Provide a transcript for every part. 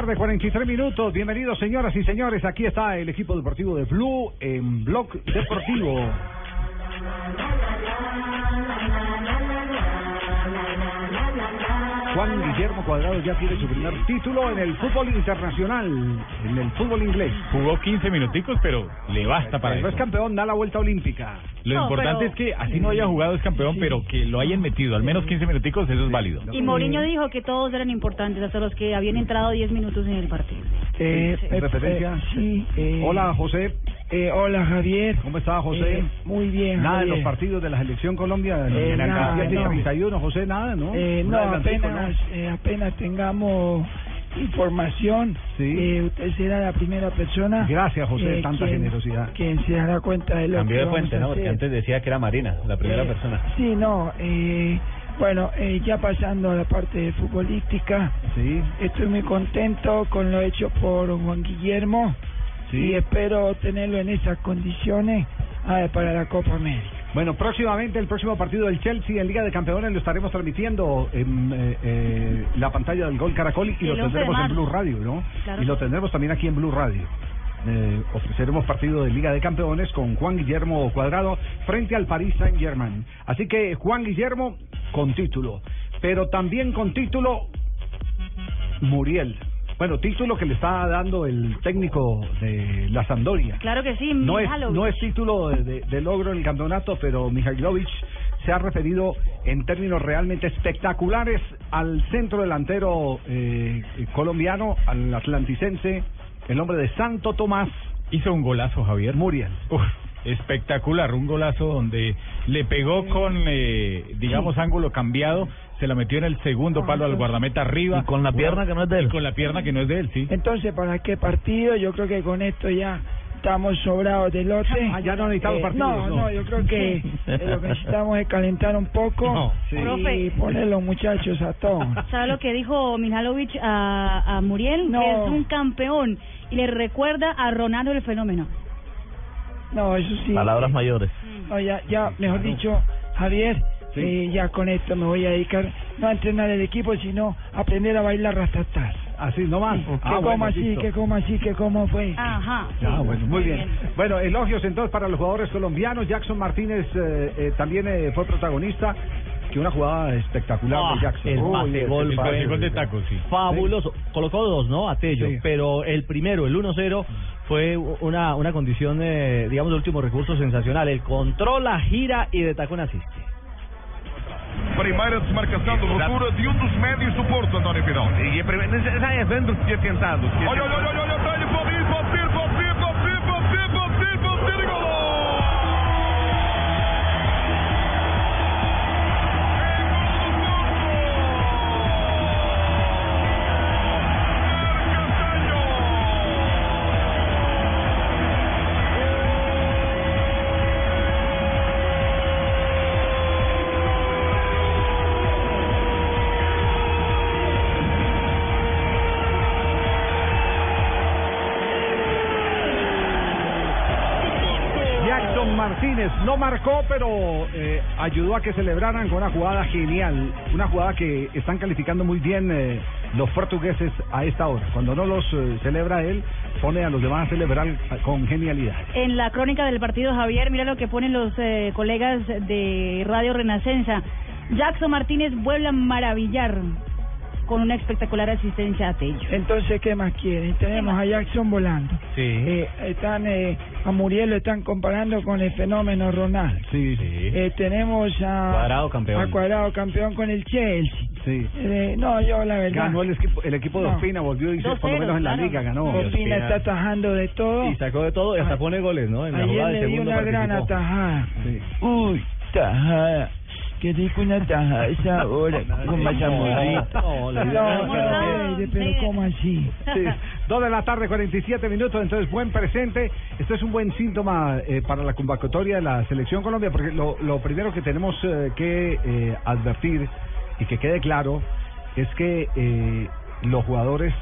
tarde, 43 minutos. Bienvenidos, señoras y señores. Aquí está el equipo deportivo de Blue en Blog Deportivo. Juan Guillermo Cuadrado ya tiene su primer título en el fútbol internacional, en el fútbol inglés. Jugó 15 minuticos, pero le basta para Pero eso. es campeón, da la vuelta olímpica. Lo No, importante pero- es que así no haya jugado es campeón, pero que lo hayan metido al menos 15 minuticos, eso es válido. Y Mourinho dijo que todos eran importantes, hasta los que habían entrado 10 minutos en el partido. Eh, Sí. eh, referencia. eh, sí, eh, Hola, José. Eh, hola, Javier. ¿Cómo está, José? Eh, muy bien, Nada en Javier. los partidos de la selección Colombia. Eh, la nada, de no. 31, José, nada, ¿no? Eh, no, apenas, eh, apenas tengamos información, Sí. eh, usted será la primera persona. Gracias, José, eh, tanta quien- generosidad. Quien se dará cuenta de lo Cambió que de vamos fuente, a ¿no? Porque antes decía que era Marina, la primera Eh, persona. Sí, no. Eh, bueno, eh, ya pasando a la parte futbolística, Sí, estoy muy contento con lo hecho por Juan Guillermo y sí. espero tenerlo en esas condiciones ah, para la Copa América. Bueno, próximamente el próximo partido del Chelsea en Liga de Campeones lo estaremos transmitiendo en eh, eh, la pantalla del Gol Caracol y lo 11 de tendremos en. Blue Radio, ¿no? Claro y lo tendremos también aquí en Blue Radio. Eh, ofreceremos partido de Liga de Campeones con Juan Guillermo Cuadrado frente al Paris Saint Germain. Así que Juan Guillermo con título, pero también con título Muriel. Bueno, título que le está dando el técnico de la Sampdoria. Claro que sí, No es, no es título de, de- de logro en el campeonato, pero Mihailovic se ha referido en términos realmente espectaculares al centro delantero eh, colombiano, al atlanticense, el hombre de Santo Tomás, Hizo un golazo, Javier. Muriel. Uf, espectacular, un golazo donde le pegó con, eh, digamos, ángulo cambiado, se la metió en el segundo palo al guardameta arriba. Y con la pierna que no es de él. Y con la pierna que no es de él, sí. Entonces, ¿para qué partido? Yo creo que con esto ya estamos sobrados de lote. Ah, ya no necesitamos Eh, partidos, No, no. no, yo creo que eh, lo que necesitamos es calentar un poco No, sí. y Profe. poner los muchachos a todos. ¿Sabe lo que dijo Mihalovic a, a Muriel? No. Que es un campeón y le recuerda a Ronaldo el fenómeno. No, eso sí. Palabras mayores. No, ya, ya, mejor dicho, Javier, Sí. eh, ya con esto me voy a dedicar no a entrenar el equipo, sino a aprender a bailar rastatas. Así nomás. que Ah, como bueno, así, listo. que como así, que como fue. Ajá. Ah, sí. bueno, muy bien. Bueno, elogios entonces para los jugadores colombianos. Jackson Martínez eh, eh, también eh, fue protagonista. Que una jugada espectacular Ah, de Jackson. el pase gol, El gol de taco, sí. Fabuloso. Colocó dos, ¿no? A Tello. Sí. Pero el primero, el 1-0, fue una, una condición, eh, digamos, de último recurso sensacional. El control, la gira y de tacón asiste. Primeira desmarcação de ruptura de um dos médios do Porto, António Pirão. E a primeira, já é vendo o que tinha tentado. Olha, olha, olha, olha, olha, olha, pode ir, pode ir, pode ir, pode ir, marcó, pero eh, ayudó a que celebraran con una jugada genial. Una jugada que están calificando muy bien eh, los portugueses a esta hora. Cuando no los eh, celebra él, pone a los demás a celebrar con genialidad. En la crónica del partido, Javier, mira lo que ponen los eh, colegas de Radio Renacenza. Jackson Martínez vuelve a maravillar con una espectacular asistencia a Tello. Entonces, ¿qué más quieren? Tenemos a Jackson volando. Sí. Eh, están eh, a Muriel lo están comparando con el fenómeno Ronaldo. Sí, Eh, tenemos a Cuadrado campeón. a Cuadrado campeón con el Chelsea. sí. Eh, no, yo la verdad. Ganó el equipo, el equipo de No. Ospina, volvió y por lo menos en la ceros, liga claro. ganó. Ospina está atajando de todo. Y sacó de todo y hasta pone goles, ¿no? En la Ayer jugada le de dio una gran participó. atajada. Sí. Uy, tajada. Qué rico una tajada a esa hora, con más amorrito. No, No, no, Fede, pero. ¿cómo así? Sí, dos de la tarde, 47 minutos, entonces buen presente. Esto es un buen síntoma eh, para la convocatoria de la Selección Colombia, porque lo, lo primero que tenemos eh, que eh, advertir y que quede claro es que eh, los jugadores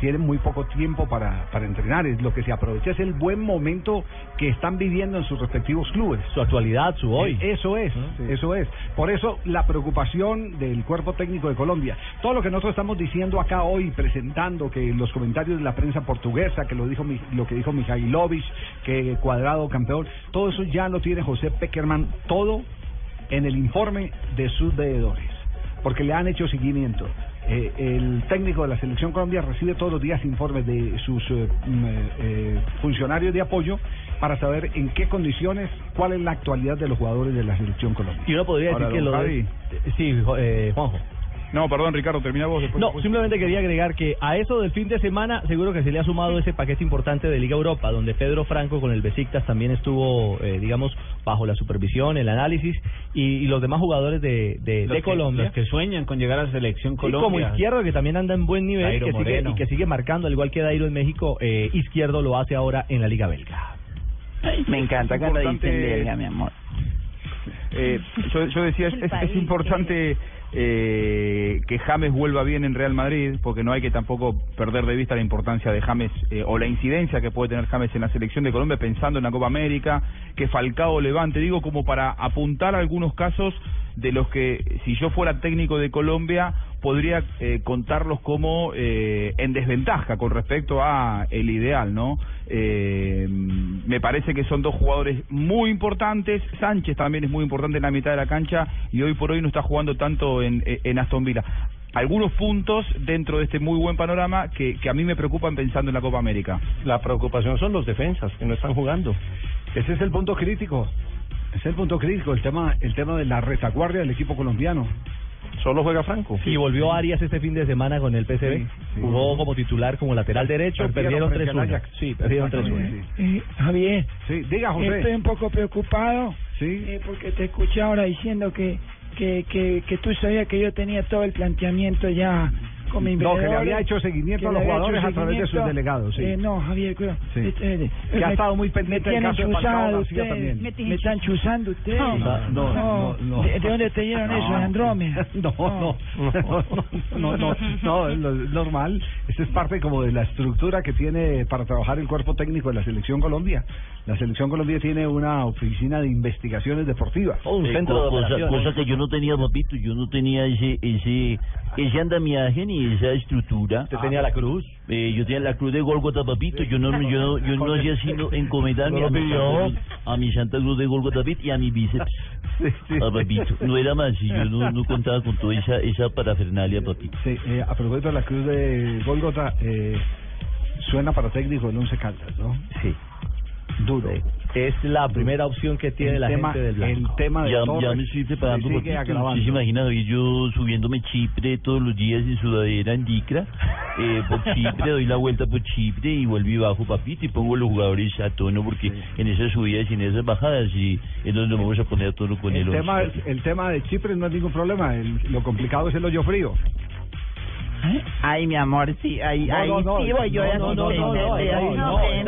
tienen muy poco tiempo para, para entrenar. Es lo que se aprovecha es el buen momento que están viviendo en sus respectivos clubes. Su actualidad, su hoy. Eh, Eso es, eso es. Por eso la preocupación del cuerpo técnico de Colombia. Todo lo que nosotros estamos diciendo acá hoy, presentando que los comentarios de la prensa portuguesa, que lo dijo mi- lo que dijo Mijailovic, que Cuadrado campeón, todo eso ya lo tiene José Peckerman, todo en el informe de sus veedores, porque le han hecho seguimiento. Eh, el técnico de la selección Colombia recibe todos los días informes de sus eh, mm, eh, funcionarios de apoyo para saber en qué condiciones, cuál es la actualidad de los jugadores de la selección Colombia. Y uno podría Ahora, decir que lo de... Sí, jo- eh, Juanjo. No, perdón, Ricardo, termina vos después. No, después. simplemente quería agregar que a eso del fin de semana seguro que se le ha sumado ese paquete importante de Liga Europa, donde Pedro Franco con el Besiktas también estuvo, eh, digamos, bajo la supervisión, el análisis, y, y los demás jugadores de, de, de Colombia. Los que sueñan con llegar a la selección Sí, Colombia. como izquierdo que también anda en buen nivel que sigue, y que sigue marcando, al igual que Dairo en México, eh, izquierdo lo hace ahora en la Liga Belga. Me encanta cuando dicen verga, mi amor. Eh, yo, yo decía, es, importante eh, que James vuelva bien en Real Madrid, porque no hay que tampoco perder de vista la importancia de James eh, o la incidencia que puede tener James en la selección de Colombia, pensando en la Copa América, que Falcao levante, digo, como para apuntar algunos casos de los que, si yo fuera técnico de Colombia, podría eh, contarlos como eh, en desventaja con respecto a el ideal, ¿no? Eh, me parece que son dos jugadores muy importantes. Sánchez también es muy importante en la mitad de la cancha y hoy por hoy no está jugando tanto en, en Aston Villa. Algunos puntos dentro de este muy buen panorama que, a mí me preocupan pensando en la Copa América. La preocupación son los defensas que no están jugando. Ese es el punto crítico. Ese es el punto crítico, el tema, el tema de la retaguardia del equipo colombiano. Solo juega Franco. Y volvió Arias este fin de semana con el PSV. Sí, sí. Jugó como titular, como lateral derecho. Perdieron Perdieron frente al 3-1. Ajax. Sí, perdieron Exactamente, 3-1. sí. Eh, Javier, Sí, diga José. estoy un poco preocupado Sí. eh, porque te escuché ahora diciendo que, que, que, que tú sabías que yo tenía todo el planteamiento ya con No, que le había hecho seguimiento a los jugadores a través de sus delegados, sí. Eh, no, Javier, cuidado. Sí. Este, eh, Que ha me- estado muy pendiente me del caso de Falcao también. Me están chuzando ustedes. No, no, no, no. ¿De, de dónde te dieron eso, Andrómeda? No, no, no, no, no, no, es normal. Esto es parte como de la estructura que tiene para trabajar el cuerpo técnico de la Selección Colombia. La Selección Colombia tiene una oficina de investigaciones deportivas. Oh, un Eh, centro de cosa que yo no tenía, papito, yo no tenía ese ese ese andamiaje ni esa estructura. Usted tenía la cruz. Eh, yo tenía la cruz de Golgota, papito, yo no yo yo no hacía sino encomendarme a, mi Santa- a mi Santa Cruz de Golgota, papito, y a mi bíceps. Sí. Ah, papito, no era más, y yo no, no contaba con toda esa, esa parafernalia, papito. Sí, eh, a propósito de la cruz de Golgota, eh, suena para técnico el Once Caldas, ¿no? Sí. Duro. Es la primera opción que tiene el la tema, gente del el blanco. tema de Ya, Torres ya me estoy preparando, se sigue papito. agravando. ¿Sí se imagina yo subiéndome Chipre todos los días en sudadera en Dicra? Eh, por Chipre, doy la vuelta por Chipre y vuelvo y bajo, papito, y pongo los jugadores a tono, porque en esas subidas y en esas bajadas y es donde nos vamos a poner a tono con el el tema, el tema de Chipre no es ningún problema, el- lo complicado es el hoyo frío. Ay, mi amor, sí, ahí, no, sí voy yo no, a no, no, asistente, no, no, de no, ahí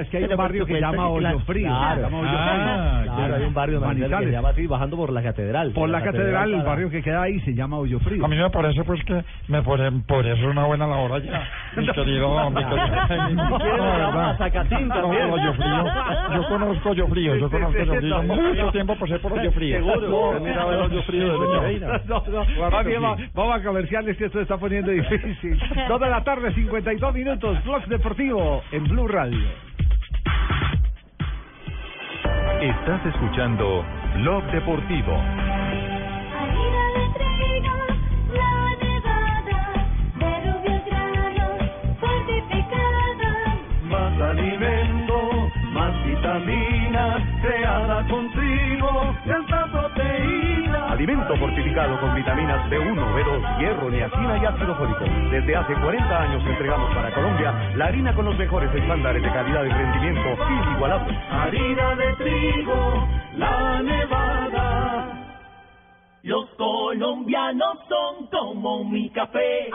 es que hay un barrio que llama que Hoyo. Frío. Claro, Ah, Frío. Claro, hay un barrio de que llama así, bajando por la catedral. Por De la catedral, el barrio que queda ahí se llama Hoyo Frío. A mí me parece pues que me pone, podría ser una buena labor allá, mi querido, mi querido. Hoyo Frío. Yo conozco Hoyo Frío, yo conozco Hoyo Frío. Mucho tiempo pasé por Hoyo Frío. Seguro. Frío de. No, no, Vamos a comerciales que esto se está poniendo difícil. Dos de la tarde, 52 minutos, Blog Deportivo en Blue Radio. Estás escuchando Blog Deportivo. Más alimento, más vitaminas, creada con trigo, tanta proteína. Alimento fortificado con vitaminas B1, B2, hierro, niacina y ácido fólico. Desde hace 40 años entregamos para Colombia la harina con los mejores estándares de calidad y rendimiento inigualables. Harina de trigo, la nevada. Los colombianos son como mi café.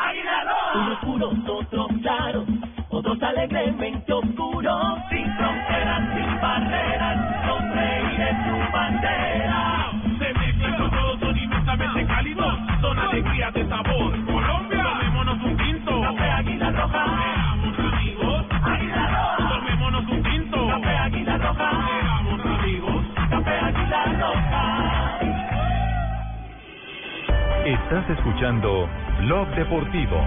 Unos puros, otros claros, otros alegremente oscuros. Sin fronteras, sin barreras, los reyes su bandera. Estás escuchando Blog Deportivo.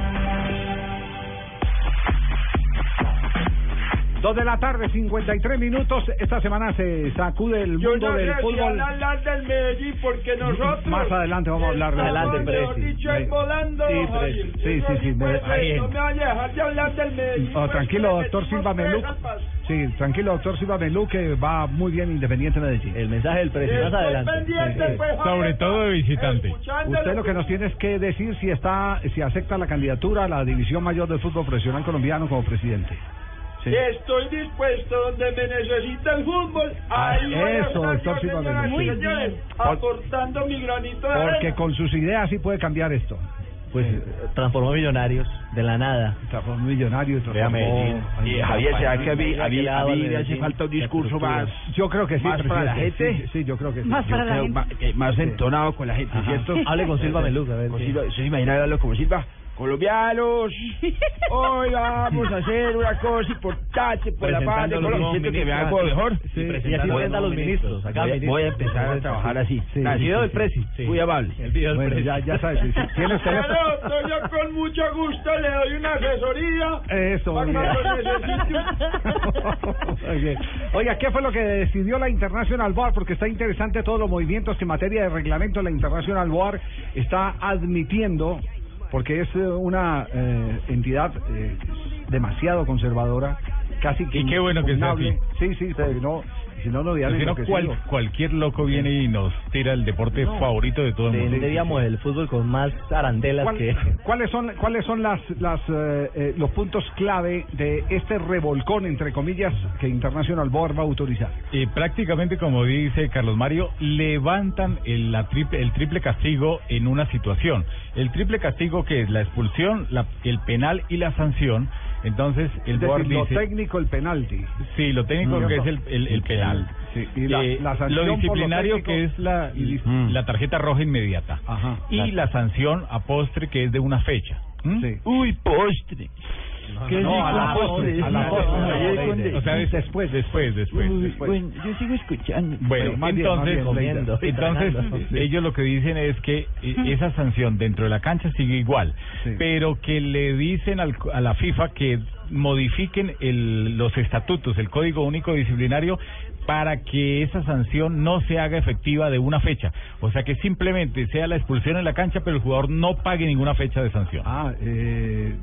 Dos de la tarde, 53 minutos. Esta semana se sacude el Yo mundo no del si fútbol. hablar del Medellín porque nosotros... Más adelante vamos a hablar de dicho, volando, Sí, Javier. Sí, sí, sí. Me-. No me vaya a dejar de hablar del Medellín. Oh, pues, tranquilo, doctor Silva Melú. Sí, tranquilo, doctor Silva Melú, que va muy bien Independiente Medellín. El mensaje del presidente adelante. Sí, pues, Sobre todo de visitante. Usted lo que nos tiene es que decir si está, si acepta la candidatura a la División Mayor del Fútbol Profesional Colombiano como presidente. Sí. Estoy dispuesto donde me necesita el fútbol. Ahí voy a eso, estar señoras señores, Por- aportando mi granito de Porque arena. con sus ideas sí puede cambiar esto. Pues transformó Millonarios de la nada. Transformó millonario, Vea Medellín. Y Javier, ¿será que a mí, a mí, ¿Qué le ha a dado mí al le hace falta un discurso más, Yo creo que sí, más para la gente? Sí, sí, yo creo que sí. Más para la gente. más entonado con la gente. ¿cierto? Hable con Silva Melú, a ver, ¿Se imagina hablarlo como Silva? Colombianos, hoy vamos a hacer una cosa importante por la paz de Presentando los Colombia. Siento que me hago mejor. Sí, y así presenta a los ministros. Acá Voy voy a empezar a trabajar así. Sí, Nacido sí, del sí. Presi, Sí. muy amable. El video del Bueno, presidente. ya, ya sabes, tiene usted doctor, yo con mucho gusto le doy una asesoría. Eso, bien. Muy bien. Oiga, ¿qué fue lo que decidió la International Board? Porque está interesante todos los movimientos que en materia de reglamento la International Board está admitiendo, porque es eh, una eh, entidad eh, demasiado conservadora, casi que Y qué bueno que sea impugnable. Sí, sí, porque no, si no, no dirían si no, cual- cualquier loco viene y nos tira el deporte favorito de todo el mundo. Tendríamos el fútbol con más arandelas ¿Cuál- que... ¿Cuáles son cuáles son las las eh, eh, los puntos clave de este revolcón entre comillas que International Board va a autorizar? Y prácticamente, como dice Carlos Mario, levantan el, la triple, el triple castigo en una situación. El triple castigo que es la expulsión, la- el penal y la sanción. Entonces, el Es board decir, lo dice... técnico, el penalti. Sí, lo técnico Mm. que es el, el, el penal. Sí, y la- Eh, la sanción lo lo disciplinario técnico que es la, y- la tarjeta roja inmediata. Ajá. Y la sanción a postre que es de una fecha. ¿Mm? Sí. Uy, postre. ¿Qué no, a la postre, a la O sea, des- Después. después, después. Uy, después. Bueno, yo sigo escuchando. Bueno, más bien, entonces, más bien, comiendo y entonces ellos lo que dicen es que eh, esa sanción dentro de la cancha sigue igual, Sí. pero que le dicen al- a la FIFA que modifiquen el- los estatutos, el Código Único Disciplinario, para que esa sanción no se haga efectiva de una fecha. O sea, que simplemente sea la expulsión en la cancha, pero el jugador no pague ninguna fecha de sanción. Ah, eh,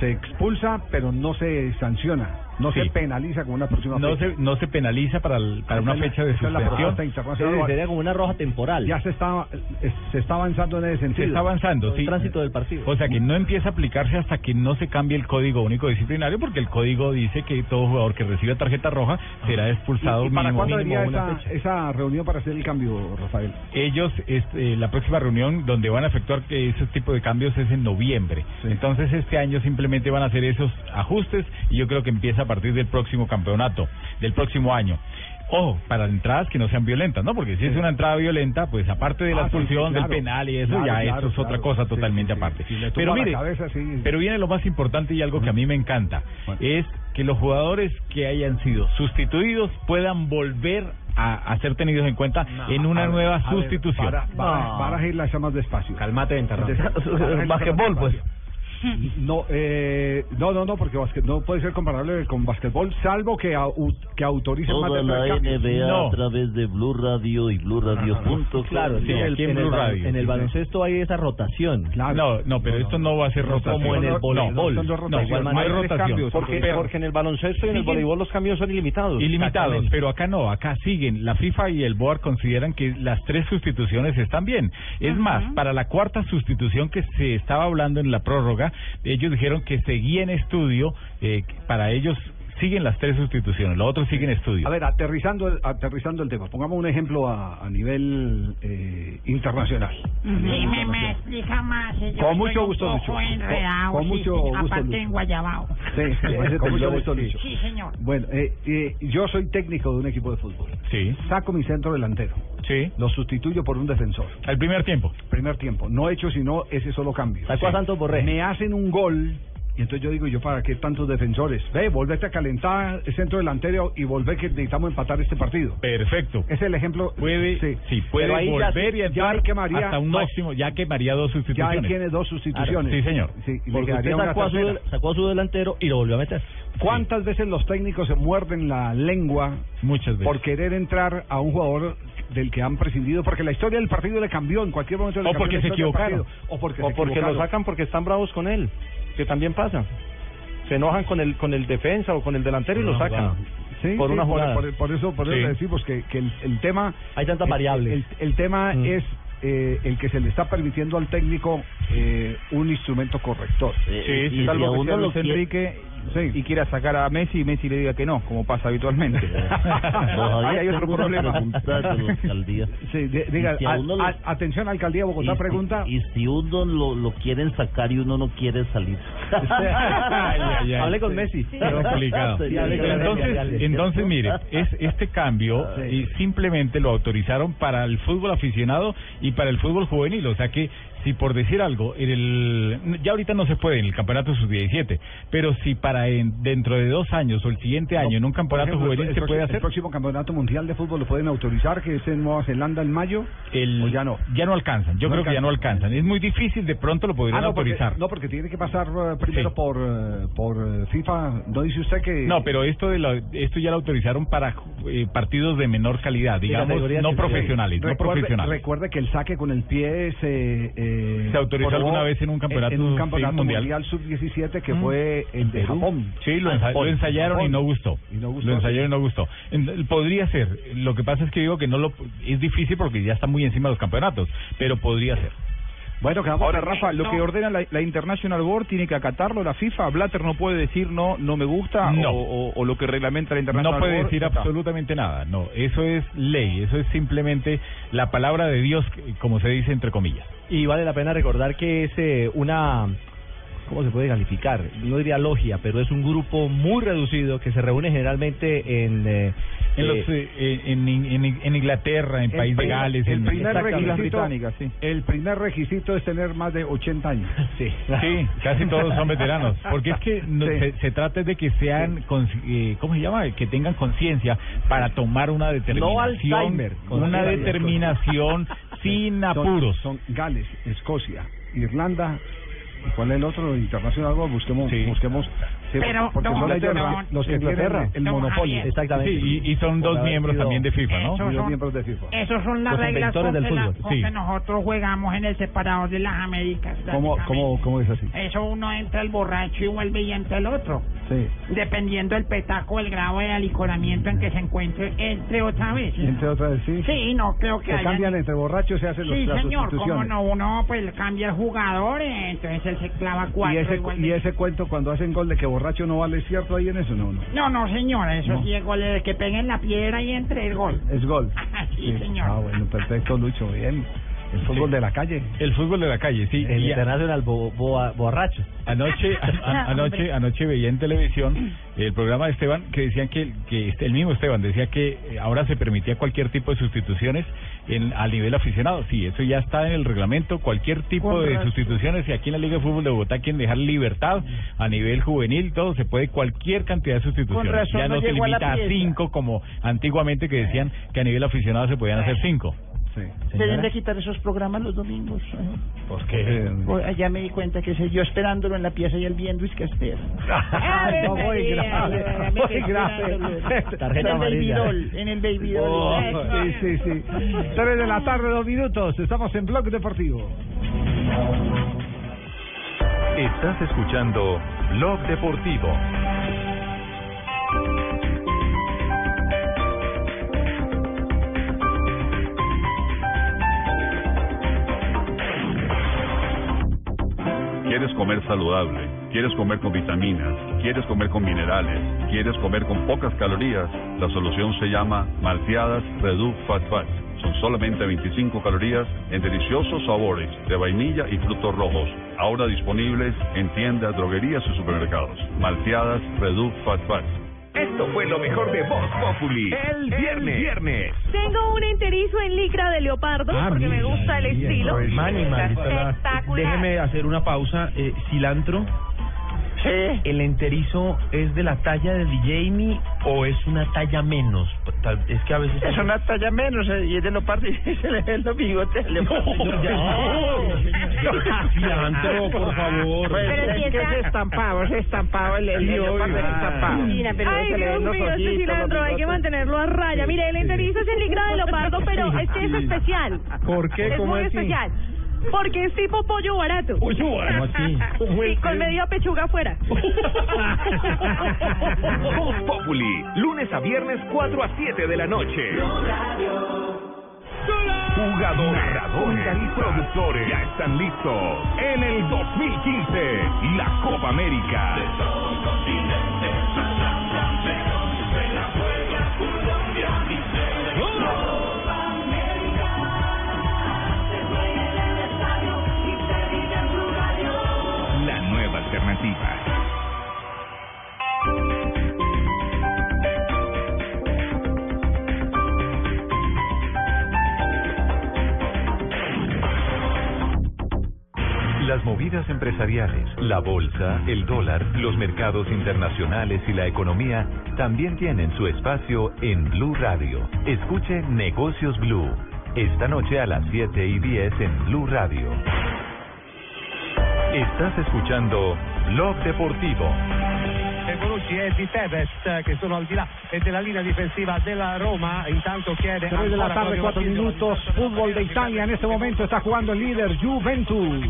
se expulsa, pero no se sanciona, no Sí. se penaliza con una próxima No fecha. se, no se penaliza para, el- para una la- fecha de la suspensión. Sí, sería como una roja temporal. Ya se está se está avanzando en ese Se sentido. está avanzando, el sí. tránsito del partido. O sea que no empieza a aplicarse hasta que no se cambie el código único disciplinario, porque el código dice que todo jugador que reciba tarjeta roja será expulsado ¿Y, y para mínimo, cuándo sería esa, reunión para hacer el cambio, Rafael? Ellos, este, la próxima reunión donde van a efectuar que esos tipos de cambios es en noviembre. Entonces este año simplemente van a hacer esos ajustes y yo creo que empieza a partir del próximo campeonato, del próximo año. Ojo, para entradas que no sean violentas, ¿no? Porque si es una entrada violenta, pues aparte de la Ah, sí, sí, expulsión, claro. del penal y eso, Claro, ya claro, eso es otra cosa totalmente sí, aparte. Si Pero mire, cabeza, pero viene lo más importante y algo que a mí me encanta, es que los jugadores que hayan sido sustituidos puedan volver a, a ser tenidos en cuenta en una ver, nueva ver, sustitución. Para, para, No. para irla más despacio. Calmate, más Basquetbol, pues. No, eh, no, no, no, porque basque- no puede ser comparable con basquetbol, salvo que, au- que autoricen más de la tres cambios. NBA a través de Blue Radio y Blue Radio.com. Claro, sí, en el, en el ba- en el baloncesto hay esa rotación. No, no, pero esto no va a ser rotación. Como en el No, voleibol. no, No, no, igual no hay rotación. cambios, Porque, porque- porque en el baloncesto y en el voleibol los cambios son ilimitados. Ilimitados, pero acá no, acá siguen. La FIFA y el BOAR consideran que las tres sustituciones están bien. Es más, para la cuarta sustitución que se estaba hablando en la prórroga, ellos dijeron que seguía en estudio, eh, para ellos siguen las tres sustituciones, los otros siguen en estudio. A ver, aterrizando el, aterrizando el tema, pongamos un ejemplo a, a nivel eh, internacional. Sí, me, me explica más. Yo Con mucho gusto, Lucho. Con- enredado, con sí, mucho sí, gusto, Aparte Lucho. en Guayabao. Sí, sí, con mucho gusto, Lucho. Sí, señor. Bueno, eh, eh, yo soy técnico de un equipo de fútbol. Sí. Saco mi centro delantero. Sí. Lo sustituyo por un defensor. Al primer tiempo. Primer tiempo. No he hecho sino ese solo cambio. Sacó a Santos Borré. Me hacen un gol. Y entonces yo digo, ¿yo para qué tantos defensores? Ve, volvete a calentar el centro delantero y volver que necesitamos empatar este partido. Perfecto. Es el ejemplo. Puede, sí, puede ahí ya volver sí- y ya entrar ahí quemaría- hasta un máximo, ya quemaría dos Ya ahí sustituciones. tiene dos sustituciones. Claro, sí, señor. Sí, Porque usted sacó a, su, sacó a su delantero y lo volvió a meter. ¿Cuántas veces los técnicos se muerden la lengua Muchas veces. por querer entrar a un jugador del que han prescindido? Porque la historia del partido le cambió en cualquier momento. le O porque la se historia del equivocaron. partido. O porque, o se porque lo sacan porque están bravos con él, que también pasa. Se enojan con el con el defensa o con el delantero y lo sacan. Sí, por sí, una jugada. Por, por eso, por eso Sí. le decimos que, que el, el tema. Hay tantas variables. El, el tema Mm. es eh, el que se le está permitiendo al técnico eh, un instrumento corrector. Sí, sí, Luis Enrique y quiera sacar a Messi y Messi le diga que no, como pasa habitualmente. Ahí hay otro problema. Sí, de- diga, Y si a a- uno lo- a- atención, alcaldía Bogotá Y si- pregunta. Y si uno lo, lo quieren sacar y uno no quiere salir. Ay, ay, ay. Hable con Messi. Complicado. Sí, Entonces, entonces mire, es este cambio y simplemente lo autorizaron para el fútbol aficionado y para el fútbol juvenil, o sea que si por decir algo, en el ya ahorita no se puede en el campeonato sub-17, pero si para en- dentro de dos años o el siguiente año en un campeonato ejemplo, juvenil el, se puede El hacer, próximo campeonato mundial de fútbol lo pueden autorizar, que es en Nueva Zelanda en mayo. el, o ya no. ya no alcanzan, yo No creo que ya no alcanzan, es muy difícil, de pronto lo podrían Ah, no, porque, autorizar. no, porque tiene que pasar eh, primero Sí. por eh, por eh, FIFA. ¿No dice usted que.? No, pero esto de la- esto ya lo autorizaron para eh, partidos de menor calidad, digamos, no profesionales, no Recuerde- profesionales. Recuerde que el saque con el pie eh, Se autorizó alguna vez en un campeonato, En un sí, campeonato mundial. mundial, sub-17 que Mm. fue el de. Japón. Sí, lo, Ah, ensa- lo ensayaron y no gustó. Y no gustó, Lo sí. ensayaron y no gustó. En- podría ser. Lo que pasa es que digo que no lo es difícil porque ya está muy encima de los campeonatos, pero podría ser. Bueno, Ahora, Rafa, lo que ordena la, la International Board tiene que acatarlo la FIFA. Blatter no puede decir no, no me gusta No. o, o- o lo que reglamenta la International No puede Board. decir absolutamente nada. No, eso es ley. Eso es simplemente la palabra de Dios, como se dice entre comillas. Y vale la pena recordar que es eh, una, ¿cómo se puede calificar? No diría logia, pero es un grupo muy reducido que se reúne generalmente en... eh, En, los, eh, eh, en, en- en Inglaterra, en El País de Gales, el en primer requisito, el primer requisito es tener más de 80 años. Sí, Sí, casi todos son veteranos. Porque es que no- Sí. se, se trata de que sean, consci- eh, ¿cómo se llama? Que tengan conciencia para tomar una determinación. Alzheimer, una determinación sin Son- apuros. Son, Gales, Escocia, Irlanda. ¿Y cuál es el otro internacional? Busquemos, busquemos. sí, Pero, porque don- son ellos don- los que Inglaterra. tienen el Don monopolio. Javier. Exactamente. Sí, y, y son dos miembros sido- también de FIFA, ¿no? Esos son- miembros de FIFA. Esas son las Los reglas con, del la- fútbol, con sí. que nosotros jugamos en el separador de las Américas. ¿Cómo, cómo, ¿Cómo es así? Eso uno entra el borracho y vuelve y entra el otro. Sí. Dependiendo del petaco, el grado de alicoramiento en que se encuentre, entre otra vez. Entre otras, sí. Sí, no creo que Se haya... cambian entre borrachos, se hacen los, Sí, señor, como no, uno pues cambia el jugador, eh, entonces él se clava Y cuatro ese, vuelve- y ese cuento cuando hacen gol de que borracho no vale, ¿es cierto ahí en eso? No, no. No, no, señor, eso No. sí es gol de que peguen la piedra y entre el gol. Es gol. sí, señor. Ah, bueno, perfecto, Lucho, bien. El fútbol de la calle. El fútbol de la calle, sí. El Y a- Internacional bo- boa- Borracho. Anoche, a- a- anoche, anoche veía en televisión el programa de Esteban que decían que, que este- el mismo Esteban decía que eh, ahora se permitía cualquier tipo de sustituciones en, a nivel aficionado. Sí, eso ya está en el reglamento, cualquier tipo de sustituciones y aquí en la Liga de Fútbol de Bogotá quieren dejar libertad a nivel juvenil, todo se puede, cualquier cantidad de sustituciones. razón ya no no se a limita a pieza. cinco como antiguamente que decían que a nivel aficionado se podían hacer cinco. Deben de quitar esos programas los domingos. ¿eh? ¿Por qué? Pues, allá me di cuenta que sé yo esperándolo en la pieza y él viendo es que espera. Ay, no, muy grave, muy grave. en el baby doll, en el baby doll. Oh, sí, sí, sí. Tres de la tarde, dos minutos. Estamos en Blog Deportivo. Estás escuchando Blog Deportivo. ¿Quieres comer saludable? ¿Quieres comer con vitaminas? ¿Quieres comer con minerales? ¿Quieres comer con pocas calorías? La solución se llama Malteadas Reduc Fat Fat. Son solamente 25 calorías en deliciosos sabores de vainilla y frutos rojos. Ahora disponibles en tiendas, droguerías y supermercados. Malteadas Reduc Fat Fat. Esto fue lo mejor de Voz Populi. El viernes. viernes. Tengo un enterizo en licra de leopardo Ah, porque me gusta el estilo. Espectacular. Déjeme hacer una pausa. Eh, cilantro. ¿El enterizo es de la talla de Jamie o es una talla menos? Tal- Es que a veces... Es una talla menos eh, y es de lo parte y se le ven los bigotes. Le Cilantro, por favor. Pues, Pero es que es estampado, es estampado, el, el, Sí, el estampado. Mira, pero Ay, Dios mío, este cilantro hay que mantenerlo a raya. Mire, el enterizo es en licra de leopardo, pero es que es especial. ¿Por qué? Es ¿Cómo muy especial. Porque es tipo pollo barato. ¿Pollo barato? ¿Cómo así? ¿Cómo Sí, con media pechuga afuera. Voz Populi. Lunes a viernes 4 a 7 de la noche. Jugadores, narradores y productores ya están listos en el 2015 la Copa América. Las movidas empresariales, la bolsa, el dólar, los mercados internacionales y la economía también tienen su espacio en Blue Radio. Escuche Negocios Blue. Esta noche a las 7 y 10 en Blue Radio. Estás escuchando Blog Deportivo. Bonucci e Di Tevez eh, che sono al di là della linea difensiva della Roma intanto chiede 3 de la ancora tarde, Claudio 4 Marchisio, minutos. Fútbol de Italia. En este momento está jugando el líder Juventus.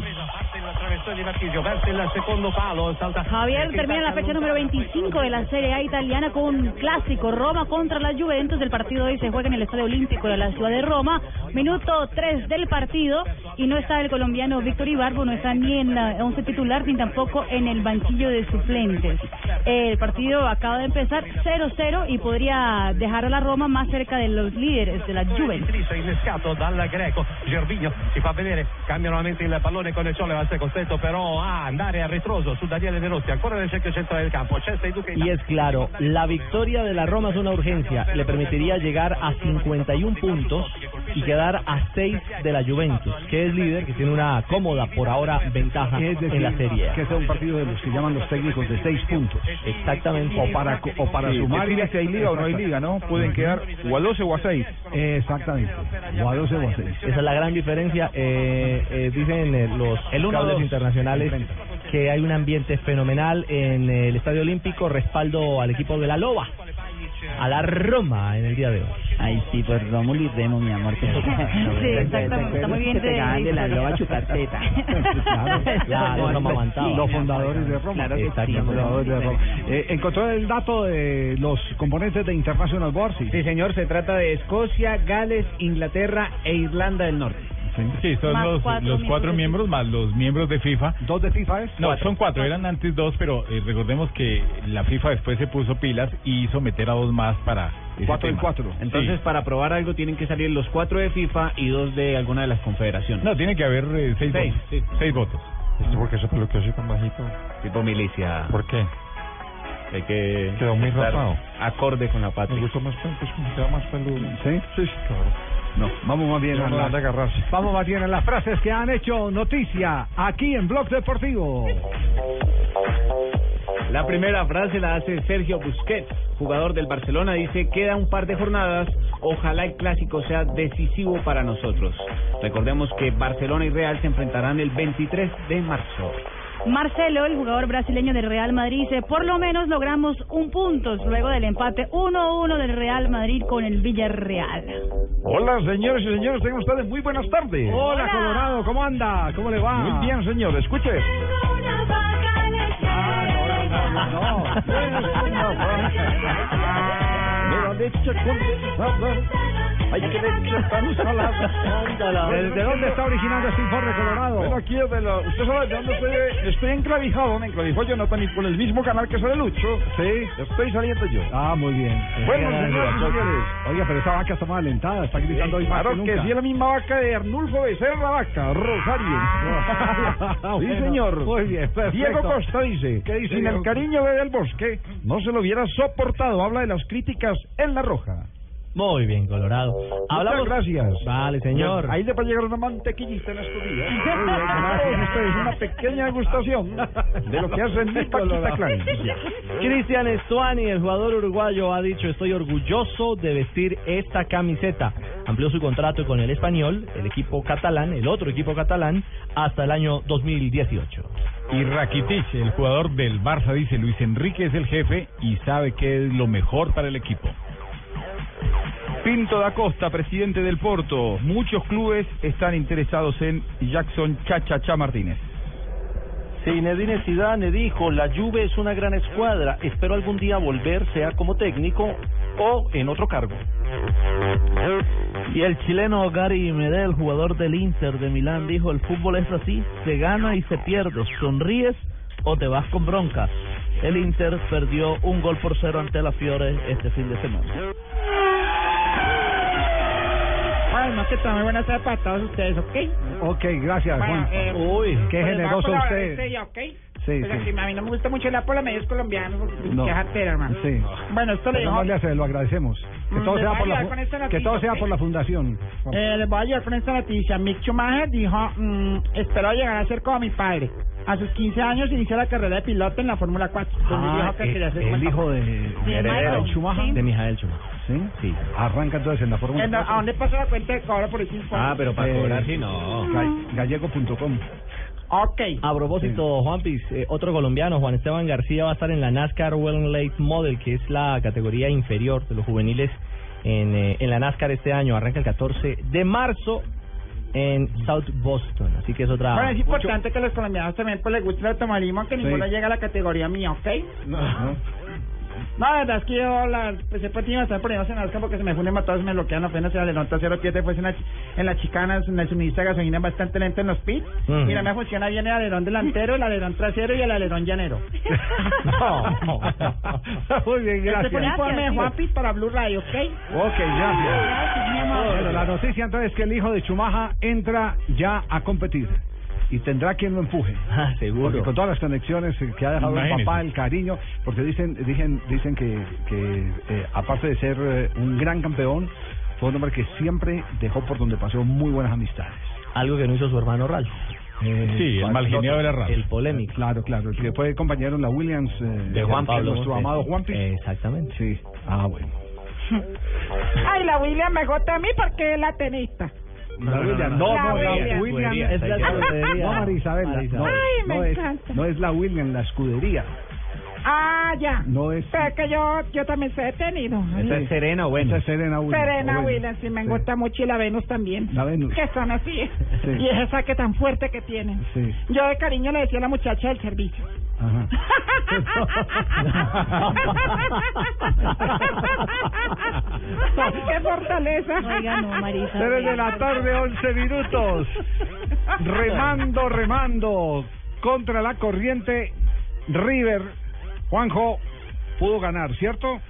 Javier termina la fecha número 25 de la Serie A italiana con un clásico Roma contra la Juventus. El partido hoy se juega en el Estadio Olímpico de la ciudad de Roma. Minuto 3 del partido y no está el colombiano Víctor Ibarbo, no está ni en la 11 titular ni tampoco en el banquillo de suplentes. El partido acaba de empezar 0-0 y podría dejar a la Roma más cerca de los líderes de la Juventus. Innescato dal greco Gervigno si fa vedere cambia nuovamente il pallone con il va a essere costretto però a andare a ritroso su Daniele De Rossi ancora nel cerchio centrale del campo Y es claro, la victoria de la Roma es una urgencia. Le permitiría llegar a 51 puntos y quedar a 6 de la Juventus, que es líder, que tiene una cómoda por ahora ventaja Es decir, en la Serie que sea un partido de los que llaman los técnicos de 6 puntos. Exactamente. O para, o para Sí, sumar. si hay liga o no hay liga, ¿no? Pueden quedar o a 12 o a 6. Exactamente. O a 12 o a 6. Esa es la gran diferencia. Eh, eh, dicen eh, los El uno, cables dos. internacionales que hay un ambiente fenomenal en el Estadio Olímpico, respaldo al equipo de la Loba, a la Roma en el día de hoy. Ay, sí, pues Rómulo y Remo, mi amor. Que Sí, exactamente, está muy bien pegaban de la loba a chupar teta. Claro, Claro. Los fundadores de Roma. Claro que sí, Los fundadores de Roma. Eh, ¿Encontró el dato de los componentes de International Board? Sí, señor, se trata de Escocia, Gales, Inglaterra e Irlanda del Norte. Sí, son Más los, cuatro los miembros cuatro miembros más los miembros de FIFA. ¿Dos de FIFA es? No, son cuatro, eran antes dos, pero eh, recordemos que la FIFA después se puso pilas y hizo meter a dos más para Cuatro y tema. cuatro. Entonces, Sí. para aprobar algo tienen que salir los cuatro de FIFA y dos de alguna de las confederaciones. No, tiene que haber eh, seis, Seis, votos. sí. Seis votos. ¿Por qué ese pelo que así tan bajito? Tipo milicia. ¿Por qué? Hay que Quedó muy rapado. acorde con la Me patria. gusta más pelo, pues me queda más peludo. ¿Sí? Sí, sí, claro. No, vamos más bien Ya a no la- agarrarse. Vamos más bien a las frases que han hecho noticia aquí en Blog Deportivo. La primera frase la hace Sergio Busquets, jugador del Barcelona. Dice, queda un par de jornadas. Ojalá el clásico sea decisivo para nosotros. Recordemos que Barcelona y Real se enfrentarán el 23 de marzo. Marcelo, el jugador brasileño del Real Madrid, dice, por lo menos logramos un punto luego del empate 1-1 del Real Madrid con el Villarreal. Hola, señores y señores, tengan ustedes muy buenas tardes. Hola, Colorado, ¿cómo anda? ¿Cómo le va? Muy bien, señor, escuche. Mira, Hay que. ¿Desde dónde está originando este informe, Colorado? Bueno, aquí es de la... Usted sabe de dónde estoy. Estoy enclavijado, me enclavijó Jonathan y por el mismo canal que sale Lucho. Sí. Estoy saliendo yo. Ah, muy bien. Bueno, señores señores. Oiga, pero esa vaca está más alentada, está gritando hoy más Claro que que nunca. sí, es la misma vaca de Arnulfo Becerra Vaca, Rosario. sí, Bueno, señor. Muy bien, perfecto. Diego Costa dice, ¿Qué dice sin el cariño de del bosque, no se lo hubiera soportado. Habla de las críticas en La Roja. Muy bien, Colorado. Muchas gracias. Vale, señor. Ahí le va a llegar una mantequillita en estos días. Es una pequeña degustación de lo que hace mi Paquita Klein. Cristian Estuani, el jugador uruguayo, ha dicho estoy orgulloso de vestir esta camiseta. Amplió su contrato con el español, el equipo catalán, el otro equipo catalán, hasta el año 2018. Y Rakitic, el jugador del Barça, dice Luis Enrique es el jefe y sabe que es lo mejor para el equipo. Pinto da Costa, presidente del Porto. Muchos clubes están interesados en Jackson Chachacha Martínez. Zinedine Zidane dijo, la Juve es una gran escuadra, espero algún día volver, sea como técnico o en otro cargo. Y el chileno Gary Medel, jugador del Inter de Milán, dijo, el fútbol es así, se gana y se pierde, sonríes o te vas con bronca. El Inter perdió un gol por cero ante la Fiore este fin de semana. Ay, más que todo, muy buenas tardes para todos ustedes, ¿ok? Ok, gracias, Bueno, Juan. eh, Uy, qué pues, voy a generoso usted. este día, ¿ok? Sí, Pues, sí. aquí, a mí no me gusta mucho la por los medios colombianos, porque No. qué jartera, hermano. Sí. Bueno, esto le Pero dijo... no le hace, lo agradecemos. Que Mm, todo sea por la esta que noticia, todo sea por la fundación. Eh, les voy a ayudar con esta noticia. Mick Schumacher dijo, mm, espero llegar a ser como mi padre. A sus 15 años inició la carrera de piloto en la Fórmula 4. donde Ah, dijo que el, quería ser el el hijo de, Sí, de Michael, Michael Schumacher. sí. De Mijael Schumacher. ¿Sí? Sí. Arranca entonces en la Fórmula ¿En- ¿A 4. dónde pasó la cuenta de cobro por el tiempo? Ah, pero para Eh, cobrar sí no. ga- Gallego.com. Ok. A propósito, Juanpis, eh, otro colombiano, Juan Esteban García, va a estar en la NASCAR Well Late Model, que es la categoría inferior de los juveniles en, eh, en la NASCAR este año. Arranca el 14 de marzo en South Boston. Así que es otra. Bueno, es importante que a los colombianos también pues, les guste el automovilismo, que Sí. ninguno llega a la categoría mía, ¿ok? No, la verdad es que yo la, pues, siempre he tenido bastante problemas en Nazca porque se me funden todos, me bloquean apenas el alerón trasero pierde pues en la, chi- en las chicanas, en el suministro de gasolina es bastante lento en los pits Mm. y no me funciona bien el alerón delantero, el alerón trasero y el alerón llanero. Muy bien, Este gracias. fue un informe de Juan Pit para Blue Radio, ¿ok? Ok, gracias. Gracias, mi amor. Bueno, la noticia entonces es que el hijo de Chumaja entra ya a competir y tendrá quien lo empuje. Ah, seguro. Porque con todas las conexiones que ha dejado el papá, el cariño, porque dicen dicen dicen que, que eh, aparte de ser eh, un gran campeón, fue un hombre que siempre dejó por donde pasó muy buenas amistades. Algo que no hizo su hermano Rayo. Eh, Sí, el mal geniado era raro. El polémico. Claro, claro, el que fue compañero en la Williams eh, De Juan Pablo nuestro amado Juanpi. Exactamente. Sí. Ah, bueno. Ay, la William me gusta a mí porque es la tenista. La Williams, no, La no, la Williams. Williams Es la escudería. No, Marisabel, no, Ay, me no es, encanta. no es la Williams, la escudería. Ah, ya. No es. Pero es que yo, yo también sé detenido. Esa es Serena Esa es Serena Williams. Serena o Venus. Williams, sí, me Sí. gusta mucho y la Venus también. La Venus. Que son así. Sí. Y ese saque tan fuerte que tienen. Sí. Yo de cariño le decía a la muchacha del servicio. ¡Qué fortaleza! Oiga, no, Marisa. Tres de la tarde, 11 minutos. Remando, remando contra la corriente. River, Juanjo, pudo ganar, ¿cierto?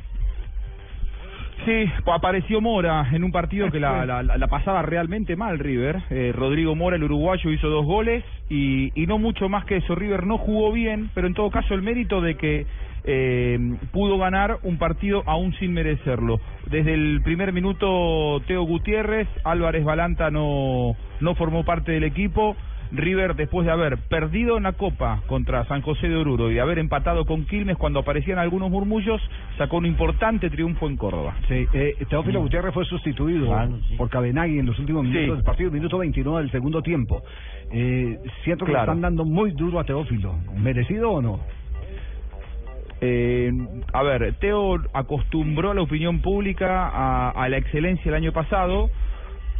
Sí, apareció Mora en un partido que la, la, la pasaba realmente mal River. Eh, Rodrigo Mora, el uruguayo, hizo dos goles y, y no mucho más que eso. River no jugó bien, pero en todo caso el mérito de que eh, pudo ganar un partido aún sin merecerlo. Desde el primer minuto Teo Gutiérrez, Álvarez Balanta no, no formó parte del equipo. River, después de haber perdido en la Copa contra San José de Oruro y de haber empatado con Quilmes cuando aparecían algunos murmullos, sacó un importante triunfo en Córdoba. Sí, eh, Teófilo Gutiérrez fue sustituido por Cabenagui en los últimos minutos Sí. del partido, minuto 29 del segundo tiempo. Eh, siento que le están dando muy duro a Teófilo. ¿Merecido o no? Eh, a ver, Teo acostumbró a la opinión pública a, a la excelencia el año pasado.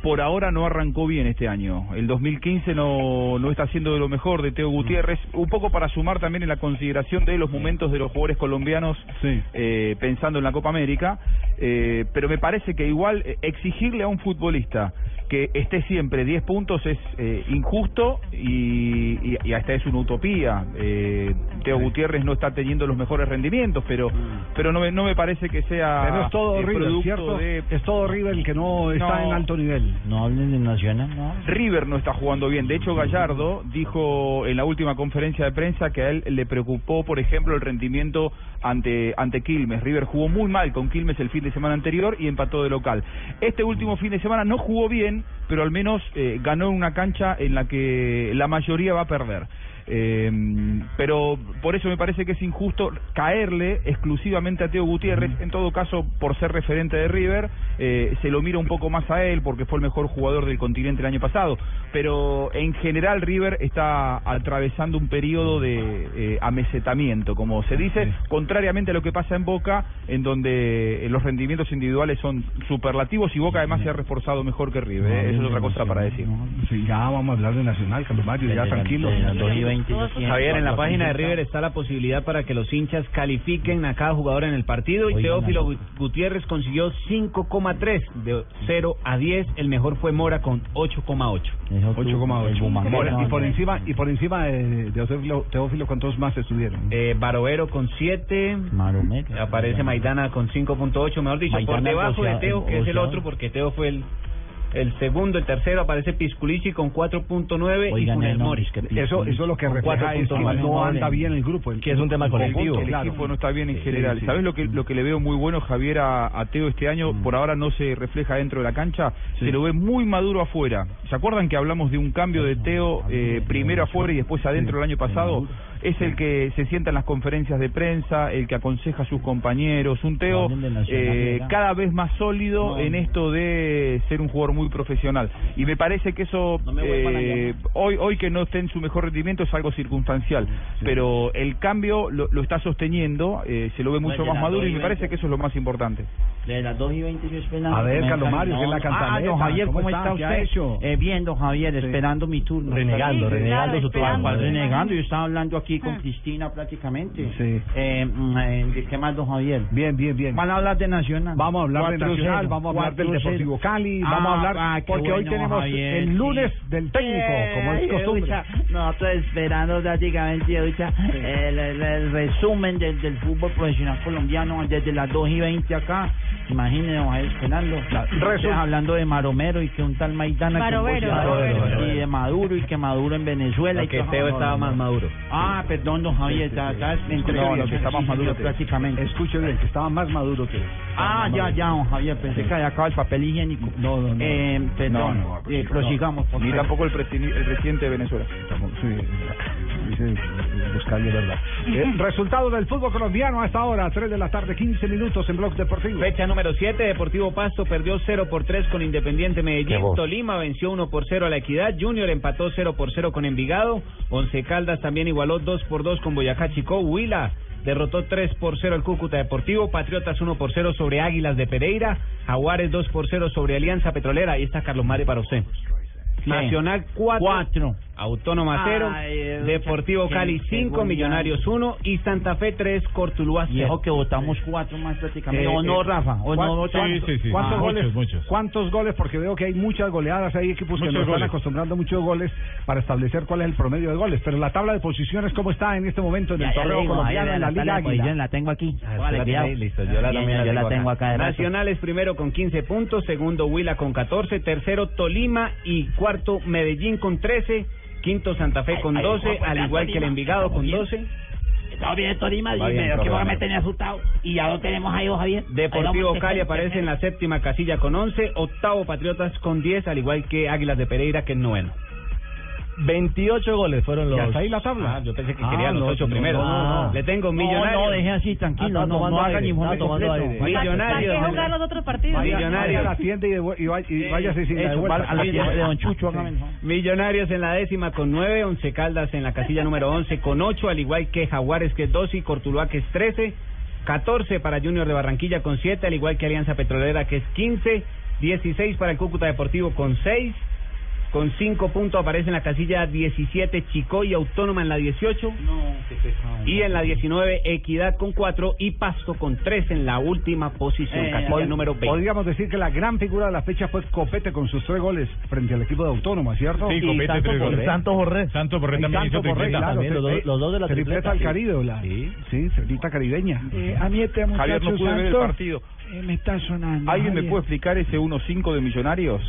Por ahora no arrancó bien este año. El 2015 no, no está siendo de lo mejor de Teo Gutiérrez. Un poco para sumar también en la consideración de los momentos de los jugadores colombianos eh, pensando en la Copa América. Eh, pero me parece que igual eh, exigirle a un futbolista que esté siempre 10 puntos es eh, injusto y, y, y hasta es una utopía. Eh, Teo Gutiérrez no está teniendo los mejores rendimientos, pero pero no me, no me parece que sea Pero es todo eh, River, producto ¿cierto? de Es todo River el que no está No. en alto nivel. No hablen de Nacional, no. River no está jugando bien. De hecho, Gallardo dijo en la última conferencia de prensa que a él le preocupó, por ejemplo, el rendimiento ante ante Quilmes. River jugó muy mal con Quilmes el fin de semana anterior y empató de local. Este último fin de semana no jugó bien, pero al menos eh, ganó en una cancha en la que la mayoría va a perder. Eh, pero por eso me parece que es injusto caerle exclusivamente a Teo Gutiérrez. En todo caso, por ser referente de River, eh, se lo mira un poco más a él porque fue el mejor jugador del continente el año pasado. Pero en general, River está atravesando un periodo de eh, amesetamiento, como se dice, contrariamente a lo que pasa en Boca, en donde eh, los rendimientos individuales son superlativos y Boca además se ha reforzado mejor que River. eh, Eso es otra cosa para decir. Sí, ya vamos a hablar de Nacional, Carlos Mario, ya tranquilo. Javier, en la página de River está la posibilidad para que los hinchas califiquen a cada jugador en el partido y Teófilo Gutiérrez consiguió 5,3 de 0 a 10, el mejor fue Mora con 8,8. 8,8. Por- Y por encima y por encima de, de Teófilo, Teófilo, ¿cuántos más estuvieron? Eh, Barovero con 7, aparece Maidana con 5.8, mejor dicho, por debajo de Teo, que es el otro, porque Teo fue el, el segundo, el tercero, aparece Pisculici con 4.9 y Oigan, Funes no, Mori. es que Eso, eso lo que refleja es que 4.9. no anda bien el grupo. el- Que es un tema colectivo. El claro. equipo no está bien en Sí, general. sí. ¿Sabes lo que lo que le veo muy bueno Javier a, a Teo este año? Por ahora no se refleja dentro de la cancha. Se lo ve muy maduro afuera. ¿Se acuerdan que hablamos de un cambio de Teo eh, primero afuera y después adentro el año pasado? Es el que se sienta en las conferencias de prensa, el que aconseja a sus compañeros. Un Teo eh, cada vez más sólido en esto de ser un jugador muy profesional. Y me parece que eso, eh, hoy, hoy que no esté en su mejor rendimiento, es algo circunstancial. Pero el cambio lo, lo está sosteniendo, eh, se lo ve mucho más maduro y me parece que eso es lo más importante. De las 2 y 20 yo esperando. A ver, que me Carlos hagan- Mario, que es la Ah, cantaleta. don Javier, ¿cómo, ¿Cómo está, usted? hecho? Eh, bien, don Javier, esperando mi turno. Renegando, Sí, renegando claro, su ¿Cuál renegando, yo estaba hablando aquí con Cristina prácticamente. Sí. Eh, mm, eh, ¿de ¿Qué más, don Javier? Bien, bien, bien. Van a hablar de Nacional. Vamos a hablar de 4-0, Nacional, vamos a hablar del 4-0. Deportivo Cali, Ah, vamos a hablar ah, porque hoy tenemos Javier, el sí. lunes del técnico, como es costumbre. Nosotros esperando prácticamente el, el- el resumen del, del fútbol profesional colombiano desde las 2 y 20 acá. Imagínense, vamos a ir esperando. Ustedes hablando de Maromero y que un tal Maidana que Barovero. y de Maduro y que Maduro en Venezuela. Y que. Teo estaba más maduro. Ah, perdón, don Javier, está, está entre No, lo que está más maduro prácticamente. Escuche bien, que estaba más maduro que Ah, ya, ya, don Javier, pensé que había acabado el papel higiénico. No, no, no. Eh, perdón, No, no, eh, prosigamos, Ni tampoco el presidente de Venezuela. Sí, dice Buscali, es verdad. Eh, resultado del fútbol colombiano a esta hora, 3 de la tarde, 15 minutos en Blog Deportivo. Fecha número 7, Deportivo Pasto perdió 0 por 3 con Independiente Medellín. Tolima venció 1 por 0 a la Equidad. Junior empató 0 por 0 con Envigado. Once Caldas también igualó 2 por 2 con Boyacá Chico. Huila derrotó 3 por 0 al Cúcuta Deportivo. Patriotas 1 por 0 sobre Águilas de Pereira. Jaguares 2 por 0 sobre Alianza Petrolera. Ahí está Carlos Mare para usted. Nacional 4. Autónoma 0. Ay, eh, Deportivo Cali qué 5. goleada. Millonarios 1. Y Santa Fe 3. Cortuluá Y 0. dijo que votamos cuatro más prácticamente. Eh, ¿O no, eh, Rafa? ¿O ¿cuán- no votamos? cuán- ¿Cuántos Ah, goles? muchos, muchos. ¿Cuántos goles? Porque veo que hay muchas goleadas, hay equipos que nos están goles. acostumbrando a muchos goles para establecer cuál es el promedio de goles. Pero la tabla de posiciones, ¿cómo está en este momento en el Ya, torneo colombiano ahí, en la tabla Liga Águila? posiciones la tengo aquí. La tiene listo, yo la Bien, la yo la tengo acá. acá de rato. Nacional es primero con 15 puntos, segundo Huila con 14, tercero Tolima y cuarto Medellín con 13, quinto Santa Fe con Ay, 12, ay, al igual que el Envigado con bien. 12. Está bien, Tolima, Va dime, bien, que programa. me tenía asustado. Y ya lo tenemos ahí, Javier. Deportivo Cali aparece en la séptima casilla con 11, octavo Patriotas con 10, al igual que Águilas de Pereira que es noveno. 28 goles fueron los. ¿Y hasta ahí la tabla? Ah, yo pensé que Ah, quería los no, ocho no, primeros. no, no. Le tengo millonarios. no, deje así, tranquilo, Ah, no, no haga aire, ni informe está tomando completo. aire. ¿Para Millonarios. qué jugar los otros partidos? Millonarios. la tienda y, váyase sin la Eso, devuelta. va a la tienda de Don Chucho. Millonarios en la décima con nueve, Once Caldas en la casilla número once con ocho, al igual que Jaguares que es doce y Cortuluá que es trece, catorce para Junior de Barranquilla con siete, al igual que Alianza Petrolera que es quince, dieciséis para el Cúcuta Deportivo con seis, con cinco puntos aparece en la casilla 17 Chico y Autónoma en la 18 y en la 19 Equidad con cuatro y Pasto con tres en la última posición, Eh, casilla pod- número 20. Podríamos decir que la gran figura de la fecha fue Copete con sus tres goles frente al equipo de Autónoma, ¿cierto? Sí, Copete, tres goles. Santos Borré. Santos Borré también Santos hizo Borré, claro, También los dos- los dos de la tripleta tripleta, al sí. Caribe, la, sí, sí, tripleta caribeña. Eh, a mí este muchacho Javier no pude ver el Santos, partido. eh, me está sonando. ¿Alguien me Javier. puede explicar ese 1-5 de Millonarios?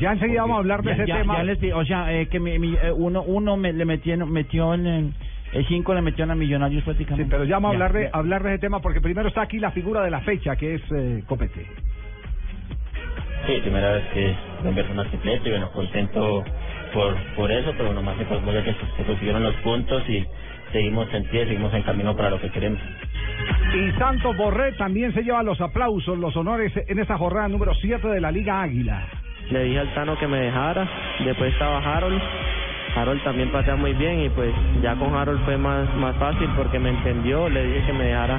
Ya enseguida vamos a hablar de Ya, ese ya- tema. ya les di- o sea, eh, que mi, mi- eh, uno, uno me, le metieron, metió en el, el 5 le metieron a Millonarios prácticamente. Sí, pero ya vamos a hablar de, ya. hablar de ese tema porque primero está aquí la figura de la fecha, que es eh, Copete. Sí, primera vez que convierto una tripleta y bueno, contento por, por eso, pero bueno, más importante que se consiguieron los puntos y seguimos en pie, seguimos en camino para lo que queremos. Y Santos Borré también se lleva los aplausos, los honores en esta jornada número 7 de la Liga Águila. Le dije al Tano que me dejara, después estaba Harold, Harold también patea muy bien y pues ya con Harold fue más, más fácil porque me entendió, le dije que me dejara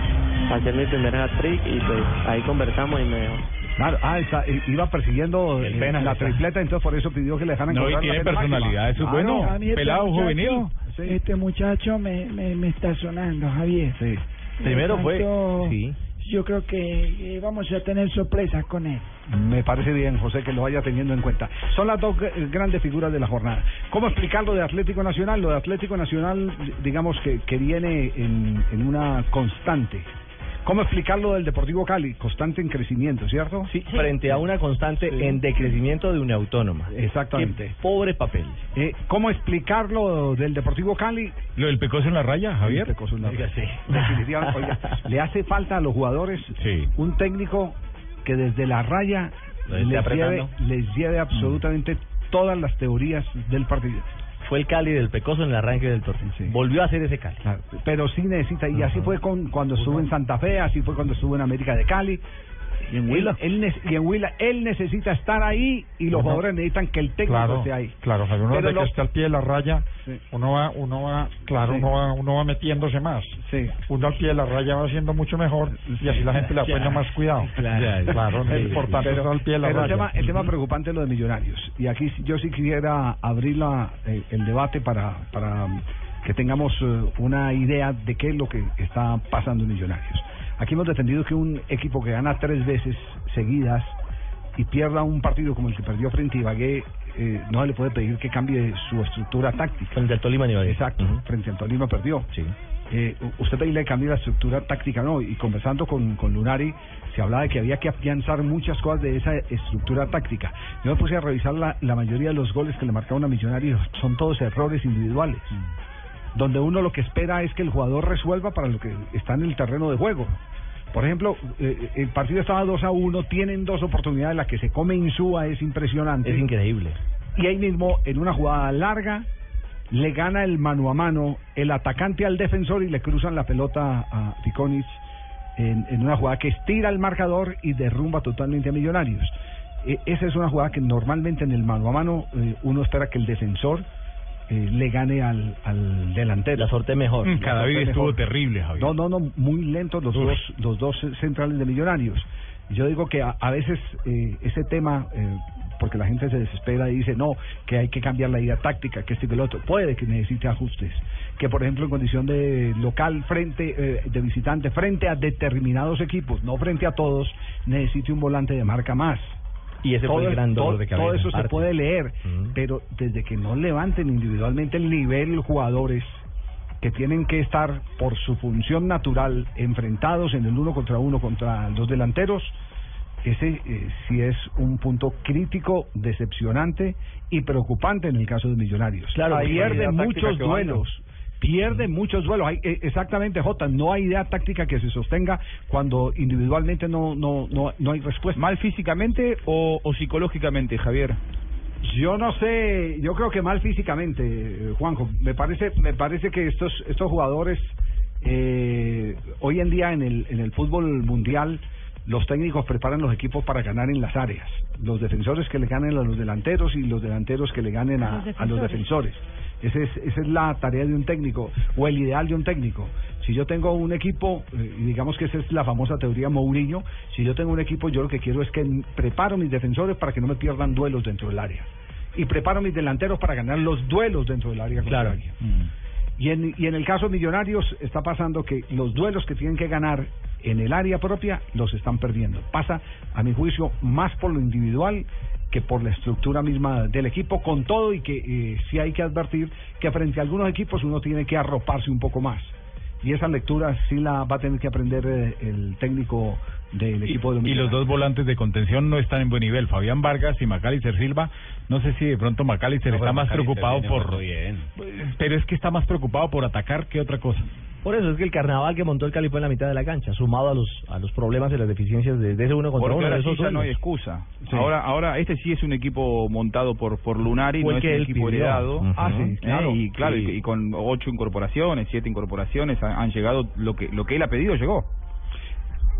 hacer mi primer hat-trick y pues ahí conversamos y me dejó. Claro, ah, está- iba persiguiendo pena la tripleta, entonces por eso pidió que le dejaran No, y tiene personalidad, eso es bueno. A mí este Pelado muchacho- juvenil. Este muchacho me, me, me está sonando, Javier. Sí. Primero fue. Sí. Yo creo que vamos a tener sorpresas con él. Me parece bien, José, que lo vaya teniendo en cuenta. Son las dos grandes figuras de la jornada. ¿Cómo explicar lo de Atlético Nacional? Lo de Atlético Nacional, digamos que, que viene en, en una constante. ¿Cómo explicar lo del Deportivo Cali? Constante en crecimiento, ¿cierto? Sí, frente a una constante en decrecimiento de una autónoma. Exactamente. Qué pobre papel. Eh, ¿Cómo explicar lo del Deportivo Cali? Lo del Pecoso en la raya, Javier. El Pecoso en la Oiga, raya. sí. Definitivamente, oiga, le hace falta a los jugadores Sí. un técnico que desde la raya les lleve, apretando. les lleve absolutamente todas las teorías del partido. Fue el Cali del Pecoso en el arranque del torneo. Volvió a ser ese Cali. Claro, Pero sí necesita, y así fue con cuando estuvo en Santa Fe, así fue cuando estuvo en América de Cali. Y en Huila. Él, él ne- y en Huila, él necesita estar ahí y los jugadores necesitan que el técnico Claro, esté ahí. claro, Javier, uno Pero desde que está al pie de la raya, Sí. uno va, uno va, claro, Sí. uno va, uno va metiéndose más. Sí. Uno al pie de la raya va haciendo mucho mejor y así la gente le pone más cuidado. Claro, claro, es importante pero, estar al pie de la pero el raya. tema, el tema preocupante es lo de Millonarios. Y aquí yo sí quisiera abrir la, eh, el debate para, para que tengamos eh, una idea de qué es lo que está pasando en Millonarios. Aquí hemos defendido que un equipo que gana tres veces seguidas y pierda un partido como el que perdió frente a Ibagué, eh, no se le puede pedir que cambie su estructura táctica. Frente al Tolima Nivel. Exacto, frente al Tolima perdió. Sí. Eh, usted pedirle cambio la estructura táctica, ¿no? Y conversando con, con Lunari, se hablaba de que había que afianzar muchas cosas de esa estructura táctica. Yo me puse a revisar la, la mayoría de los goles que le marcaron a Millonarios, son todos errores individuales. Donde uno lo que espera es que el jugador resuelva para lo que está en el terreno de juego. Por ejemplo, eh, el partido estaba 2 a 1, tienen dos oportunidades, la que se come Insúa es impresionante. Es increíble. Y ahí mismo, en una jugada larga, le gana el mano a mano el atacante al defensor y le cruzan la pelota a Ficonic en, en una jugada que estira el marcador y derrumba totalmente a Millonarios. E- esa es una jugada que normalmente en el mano a mano eh, uno espera que el defensor eh, le gane al, al delantero. La sorte mejor. Mm, Cadavid estuvo mejor. terrible, Javier. No, no, no, muy lentos los Uf. dos, los dos centrales de Millonarios. Yo digo que a, a veces eh, ese tema, eh, porque la gente se desespera y dice, no, que hay que cambiar la idea táctica, que este y que el otro, puede que necesite ajustes. Que por ejemplo en condición de local, frente, eh, de visitante, frente a determinados equipos, no frente a todos, necesite un volante de marca más. Y ese fue el Todo- gran dolor todo- de cabeza. Todo eso se puede leer, pero desde que no levanten individualmente el nivel los jugadores que tienen que estar por su función natural enfrentados en el uno contra uno contra los delanteros, ese eh, sí es un punto crítico, decepcionante y preocupante en el caso de Millonarios. Claro, táctica muchos duelos. Pierde muchos duelos. Hay, eh, exactamente, Jota. No hay idea táctica que se sostenga cuando individualmente no no no, no hay respuesta. ¿Mal físicamente o, o psicológicamente, Javier? Yo no sé, yo creo que mal físicamente, eh, Juanjo. Me parece, me parece que estos estos jugadores eh, hoy en día en el en el fútbol mundial los técnicos preparan los equipos para ganar en las áreas. Los defensores que le ganen a los delanteros y los delanteros que le ganen a, Los a los defensores. Ese es, esa es la tarea de un técnico o el ideal de un técnico. Si yo tengo un equipo, eh, y digamos que esa es la famosa teoría Mourinho, si yo tengo un equipo, yo lo que quiero es que preparo mis defensores para que no me pierdan duelos dentro del área. Y preparo mis delanteros para ganar los duelos dentro del área contraria. Y en, y en el caso de Millonarios está pasando que los duelos que tienen que ganar en el área propia los están perdiendo. Pasa, a mi juicio, más por lo individual que por la estructura misma del equipo, con todo y que eh, sí hay que advertir que frente a algunos equipos uno tiene que arroparse un poco más. Y esa lectura sí la va a tener que aprender eh, el técnico del equipo de Y los dos volantes de contención no están en buen nivel. Fabián Vargas y Macalister Silva. No sé si de pronto Macalister está más preocupado por. Pero es que está más preocupado por atacar que otra cosa. Por eso es que el carnaval que montó el Cali fue en la mitad de la cancha, sumado a los a los problemas y las deficiencias de, de ese uno contra Porque uno. ahora de sí no hay excusa. Sí. Ahora, ahora este sí es un equipo montado por por Lunari, Fue no es que un equipo pidió. heredado. Ah, sí, ¿Eh? claro. Y claro, Sí. y, y con ocho incorporaciones, siete incorporaciones han, han llegado lo que lo que él ha pedido llegó.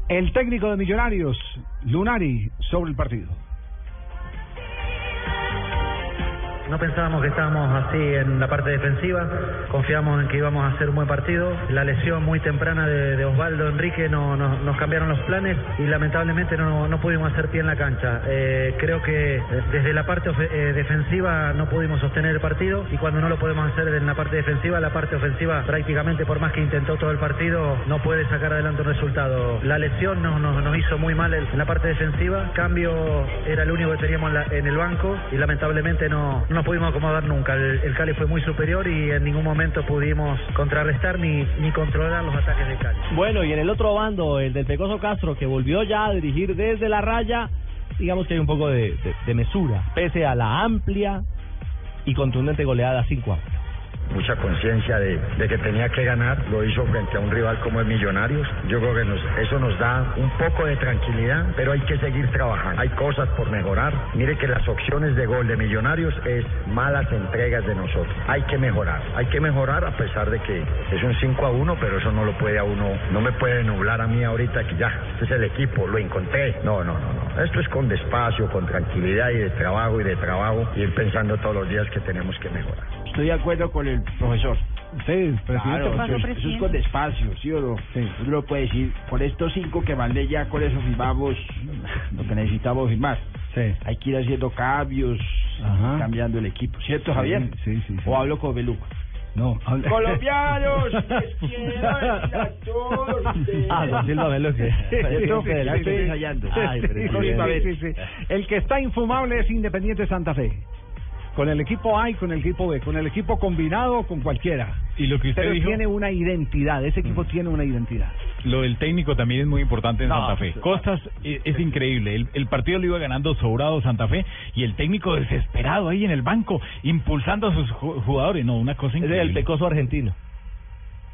El técnico de Millonarios, Lunari, sobre el partido. No pensábamos que estábamos así en la parte defensiva, confiamos en que íbamos a hacer un buen partido. La lesión muy temprana de, Osvaldo Enrique no, no- nos cambiaron los planes y lamentablemente no, no pudimos hacer pie en la cancha. Eh, creo que eh, desde la parte eh, defensiva no pudimos sostener el partido y cuando no lo podemos hacer en la parte defensiva, la parte ofensiva prácticamente por más que intentó todo el partido no puede sacar adelante un resultado. La lesión nos, nos, hizo muy mal en la parte defensiva, cambio era el único que teníamos en, el banco y lamentablemente no nos pudimos acomodar nunca. El, Cali fue muy superior y en ningún momento pudimos contrarrestar ni, ni controlar los ataques del Cali. Bueno, y en el otro bando, el del Pecoso Castro, que volvió ya a dirigir desde la raya, digamos que hay un poco de, de- de mesura, pese a la amplia y contundente goleada 5 a 1. Mucha conciencia de, que tenía que ganar, lo hizo frente a un rival como el Millonarios. Yo creo que nos- eso nos da un poco de tranquilidad, pero hay que seguir trabajando. Hay cosas por mejorar. Mire que las opciones de gol de Millonarios es malas entregas de nosotros. Hay que mejorar, hay que mejorar a pesar de que es un 5 a 1, pero eso no lo puede a uno, no me puede nublar a mí ahorita que ya, este es el equipo, lo encontré. No, no, no, no. Esto es con despacio, con tranquilidad y de trabajo y de trabajo, y ir pensando todos los días que tenemos que mejorar. Estoy de acuerdo con el profesor. Sí, Claro, eso, es- eso es con despacio, ¿sí o no? Uno lo puede decir, con estos cinco que mandé ya, con eso firmamos lo que necesitamos firmar. Hay que ir haciendo cambios, Ajá. cambiando el equipo, ¿cierto, Javier? Sí, sí, sí. O hablo con Beluco. No, habla- Colombianos, les quiero a todos. Ah, don Silva Velo, que- Sí, sí, ya sí, estoy sí. ensayando. Ay, Sí, presidente. sí, sí, sí. El que está infumable es Independiente Santa Fe. Con el equipo A y con el equipo B, con el equipo combinado, con cualquiera. Y lo que usted Pero dijo, tiene una identidad, ese equipo tiene una identidad. lo del técnico también es muy importante en No, Santa Fe. sí. Costas eh, es, increíble. El, el partido lo iba ganando sobrado Santa Fe y el técnico desesperado ahí en el banco, impulsando a sus ju- jugadores. No, una cosa Es increíble. el Pecoso argentino.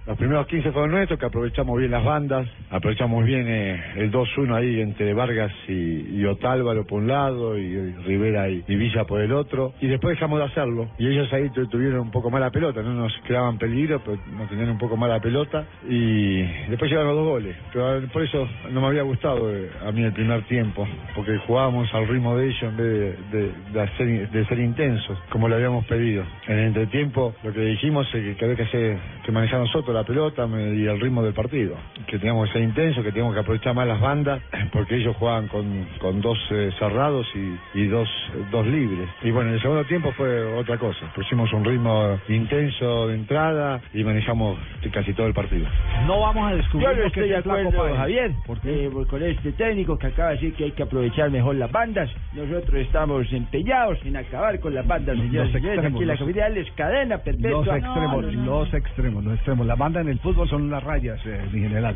Los primeros 15 fueron nuestros, que aprovechamos bien las bandas, aprovechamos bien eh, el 2-1 ahí entre Vargas y, y Otálvaro por un lado, y, Rivera y, y Villa por el otro, y después dejamos de hacerlo. Y ellos ahí tu- tuvieron un poco mala pelota, no nos creaban peligro, pero nos tenían un poco mala pelota, y después llegaron los dos goles. Pero por eso no me había gustado eh, a mí el primer tiempo, porque jugábamos al ritmo de ellos en vez de, de- hacer- de ser intensos, como lo habíamos pedido. En el entretiempo lo que dijimos es que había que, hacer, que manejar nosotros la pelota y el ritmo del partido, que teníamos que ser intensos, que teníamos que aprovechar más las bandas, porque ellos jugaban con, con dos eh, cerrados y, y dos, dos libres. Y bueno, en el segundo tiempo fue otra cosa, pusimos un ritmo intenso de entrada y manejamos casi todo el partido. No vamos a descubrir Yo no lo que estoy de acuerdo, Copa E. Javier, porque con este técnico que acaba de decir que hay que aprovechar mejor las bandas, nosotros estamos empeñados en acabar con las bandas, señores. Los extremos, Aquí la capital es cadena perpetua. Los extremos, los extremos, los extremos. La banda en el fútbol son las rayas, eh, en general.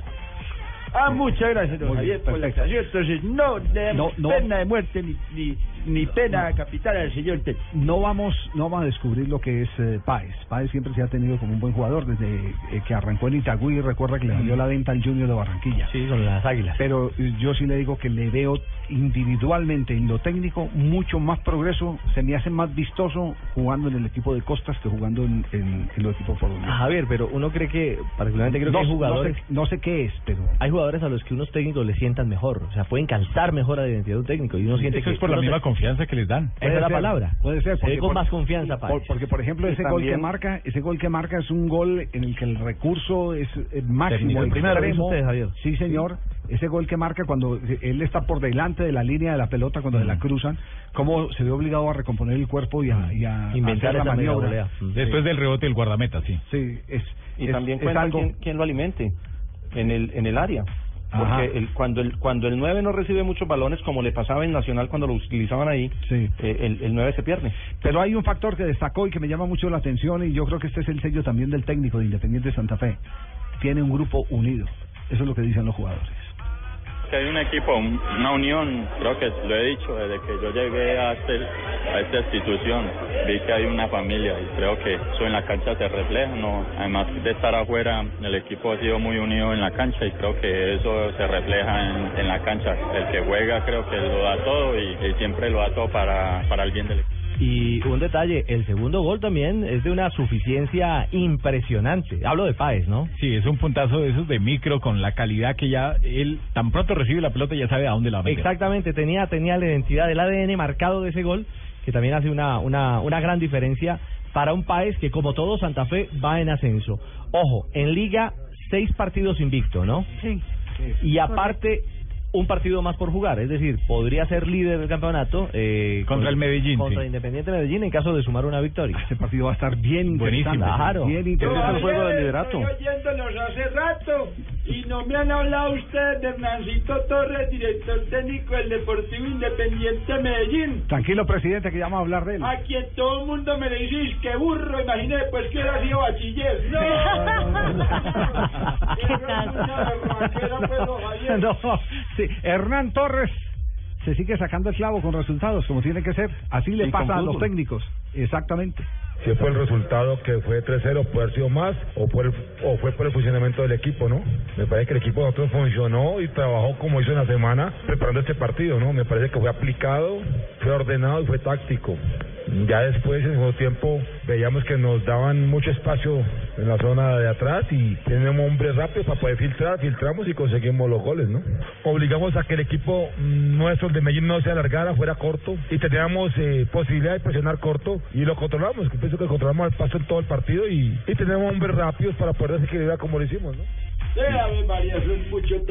Ah, muchas gracias, don Javier, por la aclaración. Entonces, no le damos No, no. pena de muerte ni, ni, ni pena capital al señor técnico. No vamos, no vamos a descubrir lo que es eh, Páez. Páez siempre se ha tenido como un buen jugador desde eh, que arrancó en Itagüí. Recuerda que le salió la venta al Junior de Barranquilla. Sí, con las águilas. Pero eh, yo sí le digo que le veo individualmente en lo técnico mucho más progreso. Se me hace más vistoso jugando en el equipo de Costas que jugando en, en, en los equipos colombianos. Ah, Javier, pero uno cree que, particularmente creo No- que hay no jugadores... sé- no sé qué es, pero... Hay jugadores a los que unos técnicos le sientan mejor, o sea, pueden calzar mejor a la identidad de un técnico y uno siente Eso que... es por la misma confianza que les dan. Esa es la palabra. Puede ser. Porque con por- más confianza, por- porque, por ejemplo, ese gol que marca, ese gol que marca es un gol en el que el recurso es eh, máximo. El primero, extremo. usted, Javier. Sí, señor. Ese gol que marca cuando él está por delante de la línea de la pelota cuando Mm. la cruzan, cómo se ve obligado a recomponer el cuerpo y a, y a Inventar hacer la maniobra. Después del rebote del guardameta, sí. Sí, es y es- también es cuenta algo- quién, quién lo alimente en el en el área. Porque el, cuando el cuando el 9 no recibe muchos balones como le pasaba en Nacional cuando lo utilizaban ahí Sí. eh, el, el 9 se pierde Pero hay un factor que destacó y que me llama mucho la atención y yo creo que este es el sello también del técnico de Independiente Santa Fe. Tiene un grupo unido. Eso es lo que dicen los jugadores. Que hay un equipo, un- una unión, creo que lo he dicho desde que yo llegué a, este- a esta institución, vi que hay una familia y creo que eso en la cancha se refleja, ¿no? además de estar afuera, el equipo ha sido muy unido en la cancha y creo que eso se refleja en, en la cancha, el que juega creo que lo da todo y, y siempre lo da todo para, para el bien del equipo. Y un detalle, el segundo gol también es de una suficiencia impresionante. Hablo de Páez, ¿no? Sí, es un puntazo de esos de micro con la calidad que ya él tan pronto recibe la pelota ya sabe a dónde la va. Exactamente, tenía, tenía la identidad del ADN marcado de ese gol, que también hace una, una, una gran diferencia para un país que, como todo Santa Fe, va en ascenso. Ojo, en Liga, seis partidos invicto, ¿no? Sí. Y aparte, un partido más por jugar, es decir, podría ser líder del campeonato eh, Contra con- el Medellín, Contra sí. Independiente Medellín en caso de sumar una victoria. Ese partido va a estar bien Buenísimo. interesante. Claro. Bien interesante. Yo ayer liderato. Estoy oyéndolos hace rato y no me han hablado ustedes de Hernancito Torres, director técnico del Deportivo Independiente Medellín. Tranquilo, presidente, que ya vamos a hablar de él. A quien todo el mundo me le dice que burro, imaginé después que hubiera sido bachiller. No, ¿Qué tal? No, sí, Hernán Torres se sigue sacando el clavo con resultados, como tiene que ser. Así le pasa a los técnicos. Exactamente. Si fue el resultado que fue 3-0, puede haber sido más o, por el- o fue por el funcionamiento del equipo, ¿no? Me parece que el equipo de nosotros funcionó y trabajó como hizo en la semana preparando este partido, ¿no? Me parece que fue aplicado, fue ordenado y fue táctico. Ya después, en segundo tiempo, veíamos que nos daban mucho espacio en la zona de atrás y tenemos hombres rápidos para poder filtrar, filtramos y conseguimos los goles, ¿no? Obligamos a que el equipo nuestro de Medellín no se alargara, fuera corto y teníamos eh, posibilidad de presionar corto y lo controlamos. Pienso que controlamos el paso en todo el partido y, y tenemos hombres rápidos para poder desequilibrar como lo hicimos, ¿no? Ave María, mucho es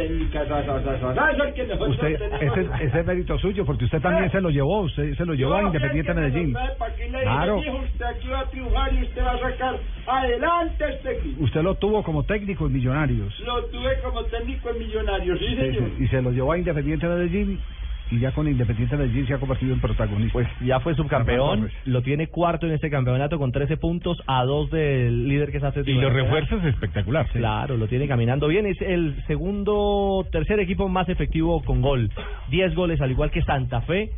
Usted, ese, es mérito suyo, porque usted también se lo llevó, usted se lo llevó a Independiente Medellín. sabe, ¿Para qué le dije, Claro. usted aquí va a triunfar y usted va a sacar adelante este equipo? Usted lo tuvo como técnico en Millonarios. Lo tuve como técnico en Millonarios, sí, señor. y se lo llevó a Independiente Medellín y ya con Independiente Medellín se ha convertido en protagonista. Pues ya fue subcampeón, lo tiene cuarto en este campeonato con 13 puntos a dos del líder que es Atlético. Y los refuerzos espectacular. sí. Claro, lo tiene caminando bien. Es el segundo, tercer equipo más efectivo con gol. 10 goles, al igual que Santa Fe.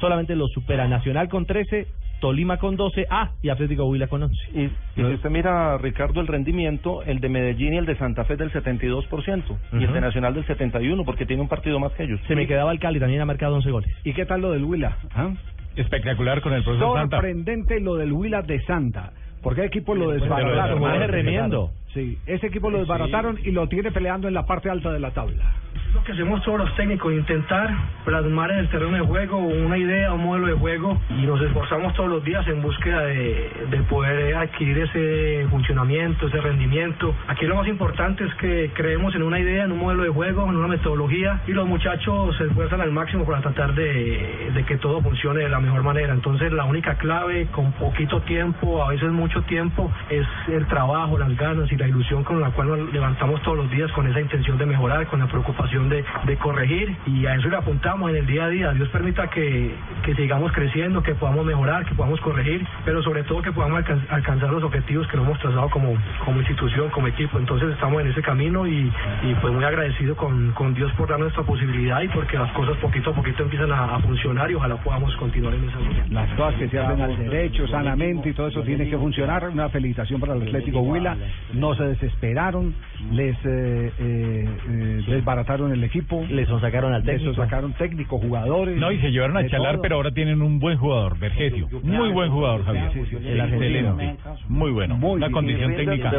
Solamente lo supera Nacional con 13, Tolima con 12, ah, y Atlético Huila con 11. y, y si usted mira Ricardo el rendimiento el de Medellín y el de Santa Fe es del 72% y el de Nacional del 71 porque tiene un partido más que ellos Se me quedaba el Cali, también ha marcado 11 goles. ¿Y qué tal lo del Huila? ¿Ah? Espectacular con el profesor Santa. Sorprendente lo del Huila de Santa. Porque el equipo lo desbarataron. Como eje remiendo. Sí, ese equipo lo desbarataron y lo tiene peleando en la parte alta de la tabla. Lo que hacemos todos los técnicos, intentar plasmar en el terreno de juego una idea, un modelo de juego y nos esforzamos todos los días en búsqueda de, de poder adquirir ese funcionamiento, ese rendimiento. Aquí lo más importante es que creemos en una idea, en un modelo de juego, en una metodología y los muchachos se esfuerzan al máximo para tratar de, de que todo funcione de la mejor manera. Entonces la única clave, con poquito tiempo, a veces mucho tiempo, es el trabajo, las ganas y la ilusión con la cual nos levantamos todos los días con esa intención de mejorar, con la preocupación de, de corregir y a eso le apuntamos en el día a día. Dios permita que, que sigamos creciendo, que podamos mejorar, que podamos corregir, pero sobre todo que podamos alcan- alcanzar los objetivos que nos hemos trazado como, como institución, como equipo. Entonces estamos en ese camino y, y pues muy agradecido con, con Dios por darnos esta posibilidad y porque las cosas poquito a poquito empiezan a, a funcionar y ojalá podamos continuar en esa línea. Las cosas que se hacen al derecho, sanamente y todo eso tiene que funcionar. Una felicitación para el Atlético Huila. No se desesperaron, les eh, eh, eh, desbarataron el equipo. Les sacaron al técnico. Les sacaron técnico, jugadores. No, y se llevaron a de Chalar, todo. pero ahora tienen un buen jugador, Vergesio. Muy buen jugador, Javier. El argentino. Excelente. Muy bueno. Una condición técnica.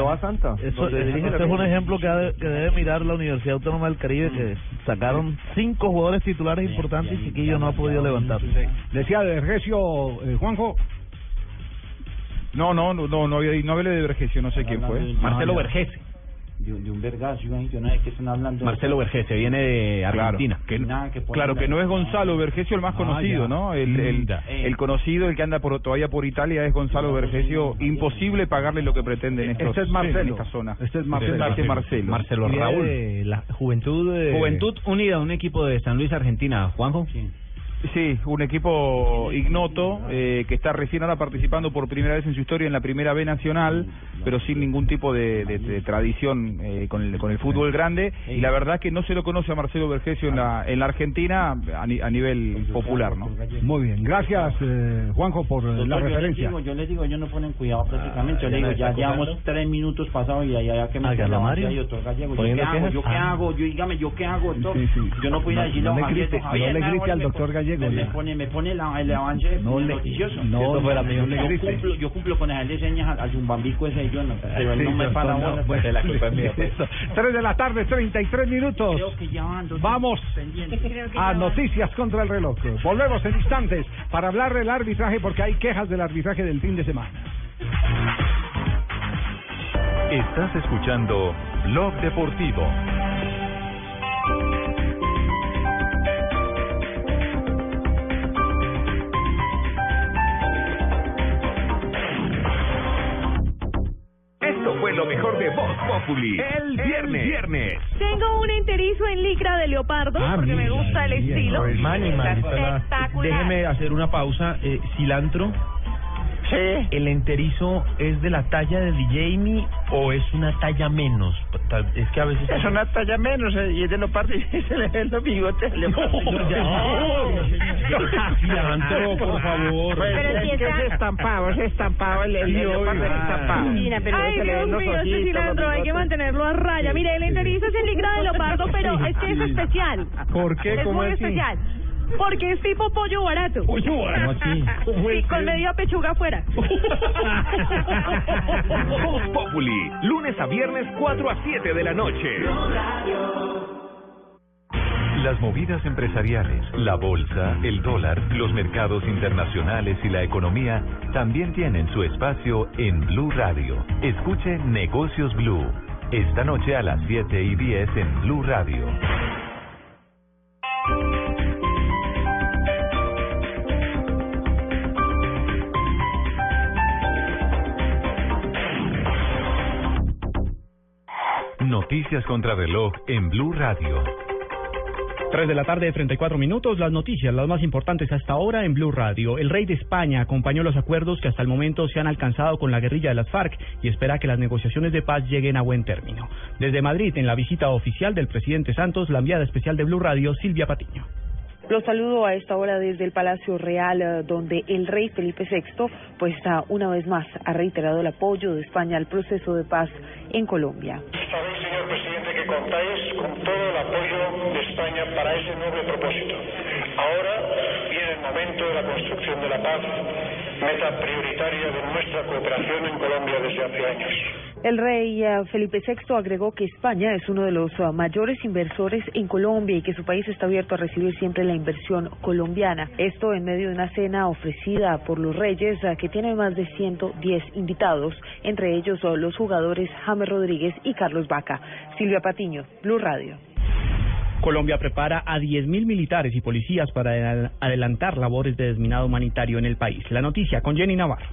Eso, ese es un ejemplo que, ha de- que debe mirar la Universidad Autónoma del Caribe, que sacaron cinco jugadores titulares importantes y Chiquillo no ha podido levantar. Decía de Vergesio, eh, Juanjo. No, no, no, no, no, había, no hablé de Vergesio, no sé quién fue. De, un- de un vergazo, ahí, yo no sé qué están hablando. Marcelo Vergese viene de Argentina. Que, Nada que poner claro, que no es Gonzalo Vergesio el más Ah, conocido, ya. ¿no? El, el conocido, el que anda por, todavía por Italia es Gonzalo Vergesio. Imposible pagarle lo que pretende en, estos, Este es Marcelo. en esta zona. Este es Marcelo. Este es Marcelo. Raúl. la Juventud de... Juventud Unida, un equipo de San Luis, Argentina. Juanjo. Sí, un equipo ignoto eh, que está recién ahora participando por primera vez en su historia en la primera B nacional, pero sin ningún tipo de, de- de tradición eh, con, el, con el fútbol grande. Y la verdad que no se lo conoce a Marcelo Vergesio en la, en la Argentina a, ni- a nivel popular, ¿no? Muy bien, gracias eh, Juanjo por eh, la yo les referencia. digo, yo les digo, ellos no ponen cuidado prácticamente. Yo Ah, les digo, ¿ya llevamos tres minutos pasados y ya, ya, ya que me Ah, queda ¿ganó la Mario? banda y otro gallego. ¿Yo qué ¿Poniendo hago? ¿Yo qué Ah. hago? Yo dígame, ¿yo qué hago? Sí, sí. Yo no puedo ir No, allí no a le Javier, no le me grite al me doctor pone- Gallego, Me, pone, me pone la, el avance No le- noticioso. no, la no le yo, grite. cumplo, yo cumplo con dejarle señas al, zumbambico ese yo no, pero él Sí, no me para doctor, no, bolas. pues, la culpa es mía. pues. Tres de la tarde, 33 minutos. Creo que ya van dos Vamos a noticias contra el reloj. Volvemos en instantes para hablar del arbitraje porque hay quejas del arbitraje del fin de semana. Estás escuchando Blog Deportivo. Populi. El viernes. viernes. Tengo un enterizo en licra de leopardo Ah, porque me gusta el estilo. Mani, mani, Está espectacular. Déjeme hacer una pausa. Eh, cilantro. ¿El enterizo es de la talla de Jamie o es una talla menos? Tal- Es que a veces... Es una talla menos eh, y es de leopardo y se le ven los bigotes leopardo. Cilantro, por favor. Pues, Pero es si que es estampado, es estampado, el, el, Sí, el leopardo es obvio. estampado. Mira, pero Ay, Dios mío, este ojitos, cilantro hay que mantenerlo a raya. Mire, el enterizo es en licra de leopardo, pero es que es especial. ¿Por qué? Es ¿Cómo muy así? especial. Porque es tipo pollo barato. Pollo barato. Sí, con media pechuga afuera. Voz Populi. Lunes a viernes 4 a 7 de la noche. Las movidas empresariales, la bolsa, el dólar, los mercados internacionales y la economía también tienen su espacio en Blue Radio. Escuche Negocios Blue. Esta noche a las 7 y 10 en Blue Radio. Noticias contra reloj en Blue Radio. 3 de la tarde, 34 minutos. Las noticias, las más importantes hasta ahora en Blue Radio. El rey de España acompañó los acuerdos que hasta el momento se han alcanzado con la guerrilla de las FARC y espera que las negociaciones de paz lleguen a buen término. Desde Madrid, en la visita oficial del presidente Santos, la enviada especial de Blue Radio, Silvia Patiño. Los saludo a esta hora desde el Palacio Real, eh, donde el rey Felipe VI, pues una vez más, ha reiterado el apoyo de España al proceso de paz en Colombia. Sabéis, señor presidente, que contáis con todo el apoyo de España para ese noble propósito. Ahora viene el momento de la construcción de la paz, meta prioritaria de nuestra cooperación en Colombia desde hace años. El rey eh, Felipe VI agregó que España es uno de los ah, mayores inversores en Colombia y que su país está abierto a recibir siempre la inversión colombiana. Esto en medio de una cena ofrecida por los reyes ah, que tiene más de 110 invitados, entre ellos los jugadores James Rodríguez y Carlos Vaca. Silvia Patiño, Blue Radio. Colombia prepara a 10.000 militares y policías para adel- adelantar labores de desminado humanitario en el país. La noticia con Jenny Navarro.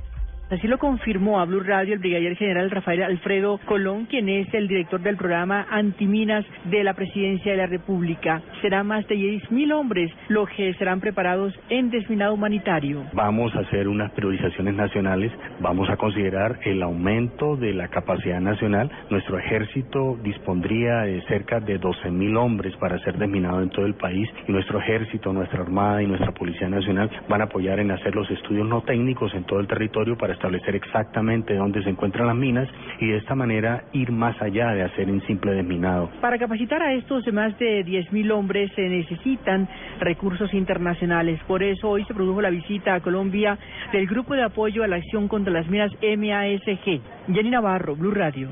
Así lo confirmó a Blue Radio el brigadier general Rafael Alfredo Colón, quien es el director del programa Antiminas de la Presidencia de la República. Serán más de 10.000 hombres los que serán preparados en desminado humanitario. Vamos a hacer unas priorizaciones nacionales, vamos a considerar el aumento de la capacidad nacional. Nuestro ejército dispondría de cerca de 12.000 hombres para ser desminado en todo el país y nuestro ejército, nuestra armada y nuestra Policía Nacional van a apoyar en hacer los estudios no técnicos en todo el territorio para establecer exactamente dónde se encuentran las minas y de esta manera ir más allá de hacer un simple desminado. Para capacitar a estos más de 10.000 hombres se necesitan recursos internacionales. Por eso hoy se produjo la visita a Colombia del Grupo de Apoyo a la Acción contra las Minas MASG. Jenny Navarro, Blue Radio.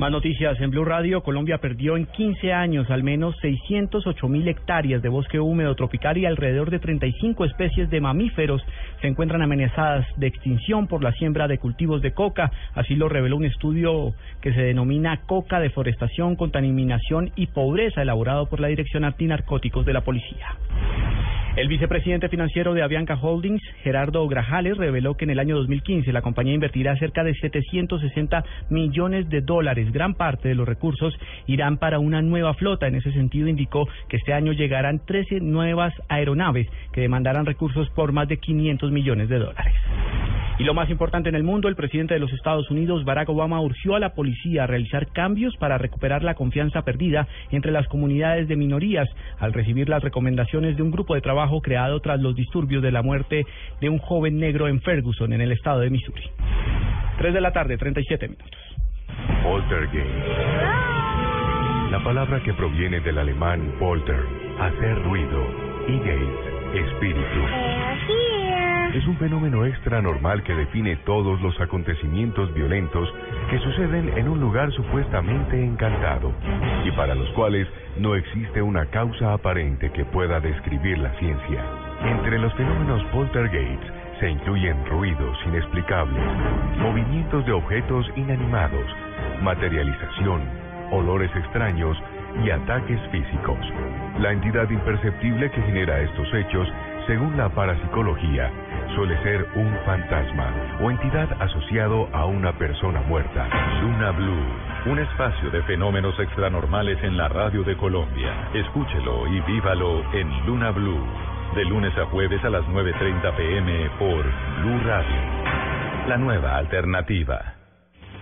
Más noticias en Blue Radio. Colombia perdió en 15 años al menos 608 mil hectáreas de bosque húmedo tropical y alrededor de 35 especies de mamíferos se encuentran amenazadas de extinción por la siembra de cultivos de coca. Así lo reveló un estudio que se denomina Coca, Deforestación, Contaminación y Pobreza, elaborado por la Dirección Antinarcóticos de la Policía. El vicepresidente financiero de Avianca Holdings, Gerardo Grajales, reveló que en el año 2015 la compañía invertirá cerca de 760 millones de dólares. Gran parte de los recursos irán para una nueva flota. En ese sentido, indicó que este año llegarán 13 nuevas aeronaves que demandarán recursos por más de 500 millones de dólares. Y lo más importante en el mundo, el presidente de los Estados Unidos, Barack Obama, urgió a la policía a realizar cambios para recuperar la confianza perdida entre las comunidades de minorías al recibir las recomendaciones de un grupo de trabajo creado tras los disturbios de la muerte de un joven negro en Ferguson, en el estado de Missouri. 3 de la tarde, 37 minutos. Poltergeist. La palabra que proviene del alemán polter, hacer ruido, y gate, espíritu. Es un fenómeno extra normal que define todos los acontecimientos violentos que suceden en un lugar supuestamente encantado y para los cuales no existe una causa aparente que pueda describir la ciencia. Entre los fenómenos poltergeist se incluyen ruidos inexplicables, movimientos de objetos inanimados, materialización, olores extraños y ataques físicos. La entidad imperceptible que genera estos hechos, según la parapsicología, suele ser un fantasma o entidad asociado a una persona muerta. Luna Blue, un espacio de fenómenos extranormales en la radio de Colombia. Escúchelo y vívalo en Luna Blue, de lunes a jueves a las 9.30 pm por Blue Radio. La nueva alternativa.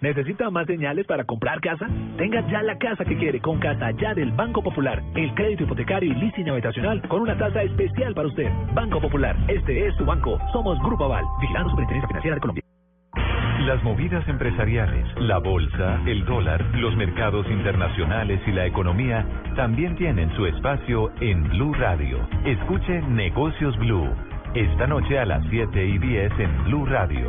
¿Necesita más señales para comprar casa? Tenga ya la casa que quiere con Casa Ya del Banco Popular. El crédito hipotecario y leasing habitacional con una tasa especial para usted. Banco Popular, este es su banco. Somos Grupo Aval, vigilando Superintendencia Financiera de Colombia. Las movidas empresariales, la bolsa, el dólar, los mercados internacionales y la economía también tienen su espacio en Blue Radio. Escuche Negocios Blue. Esta noche a las 7 y 10 en Blue Radio.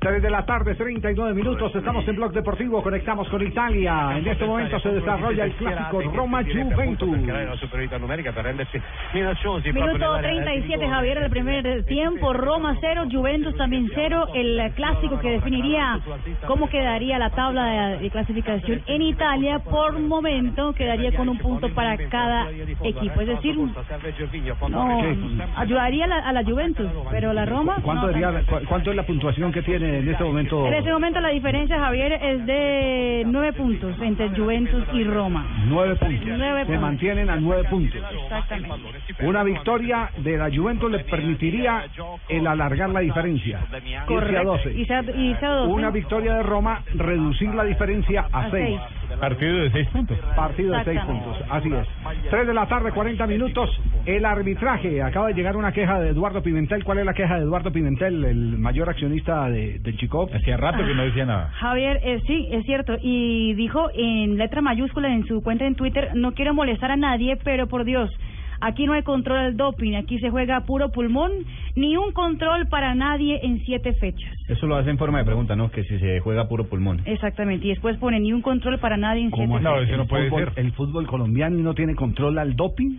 3 de la tarde, 39 minutos. Estamos en Blog Deportivo. Conectamos con Italia. En este momento se desarrolla el clásico Roma-Juventus. Minuto 37, Javier, el primer tiempo. Roma 0, Juventus también 0. El clásico que definiría cómo quedaría la tabla de clasificación en Italia. Por momento quedaría con un punto para cada equipo. Es decir, no, ayudaría a la, a la Juventus, pero la Roma. ¿Cuánto, no, diría- cu- ¿Cuánto es la puntuación que tiene en este momento? En este momento la diferencia, Javier, es de nueve puntos entre Juventus y Roma. Nueve puntos. Nueve Se puntos. mantienen a nueve puntos. Exactamente. Una victoria de la Juventus le permitiría el alargar la diferencia. Irse a Correcto. 12. Y sea, y sea 12. Una victoria de Roma, reducir la diferencia a A 6. seis. Partido de seis puntos. Partido de 6 Exactamente. puntos, así es. 3 de la tarde, 40 minutos. El arbitraje. Acaba de llegar una queja de Eduardo Pimentel. ¿Cuál es la queja de Eduardo Pimentel, el mayor accionista de, del Chico? Hacía rato que no decía nada. Javier, eh, sí, es cierto. Y dijo en letra mayúscula en su cuenta en Twitter, no quiero molestar a nadie, pero por Dios, Aquí no hay control al doping, aquí se juega a puro pulmón, ni un control para nadie en siete fechas. Eso lo hace en forma de pregunta, ¿no? Que si se juega a puro pulmón. Exactamente, y después pone ni un control para nadie en siete ¿Cómo así? fechas. el fútbol, ¿El fútbol colombiano no tiene control al doping?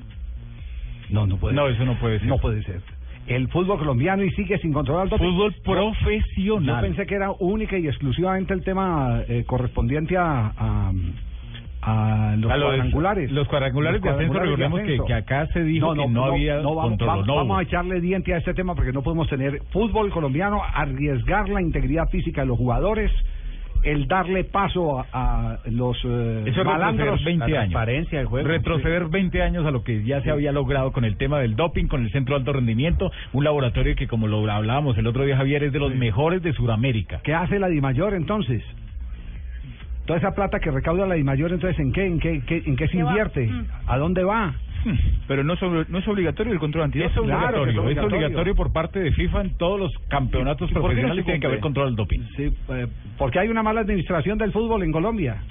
No, no puede No, ser. eso no puede ser. No puede ser. El fútbol colombiano y sigue sin control al doping. Fútbol profesional. Yo pensé que era única y exclusivamente el tema eh, correspondiente a, a, a los A los- cuadrangulares. los cuadrangulares de ascenso, de recordemos que- acá se dijo que no había vamos, control, vamos- no vamos a echarle diente a este tema porque no podemos tener fútbol colombiano, arriesgar la integridad física de los jugadores, el darle paso a, a los eh, Eso es malandros. retroceder 20 años. Retroceder 20 años a lo que ya se había logrado con el tema del doping, con el Centro de Alto Rendimiento, un laboratorio que, como lo hablábamos el otro día, Javier, es de los mejores de Sudamérica. ¿Qué hace la DIMAYOR entonces? Toda esa plata que recauda la DIMAYOR, entonces, ¿en qué, en qué, qué- en qué se invierte? Mm. ¿A dónde va? Pero no es, obli- no es obligatorio el control antidoping. Es obligatorio, es es obligatorio. obligatorio. por parte de FIFA en todos los campeonatos ¿Y por qué no profesionales se tiene que haber control al doping. Sí, eh, porque hay una mala administración del fútbol en Colombia.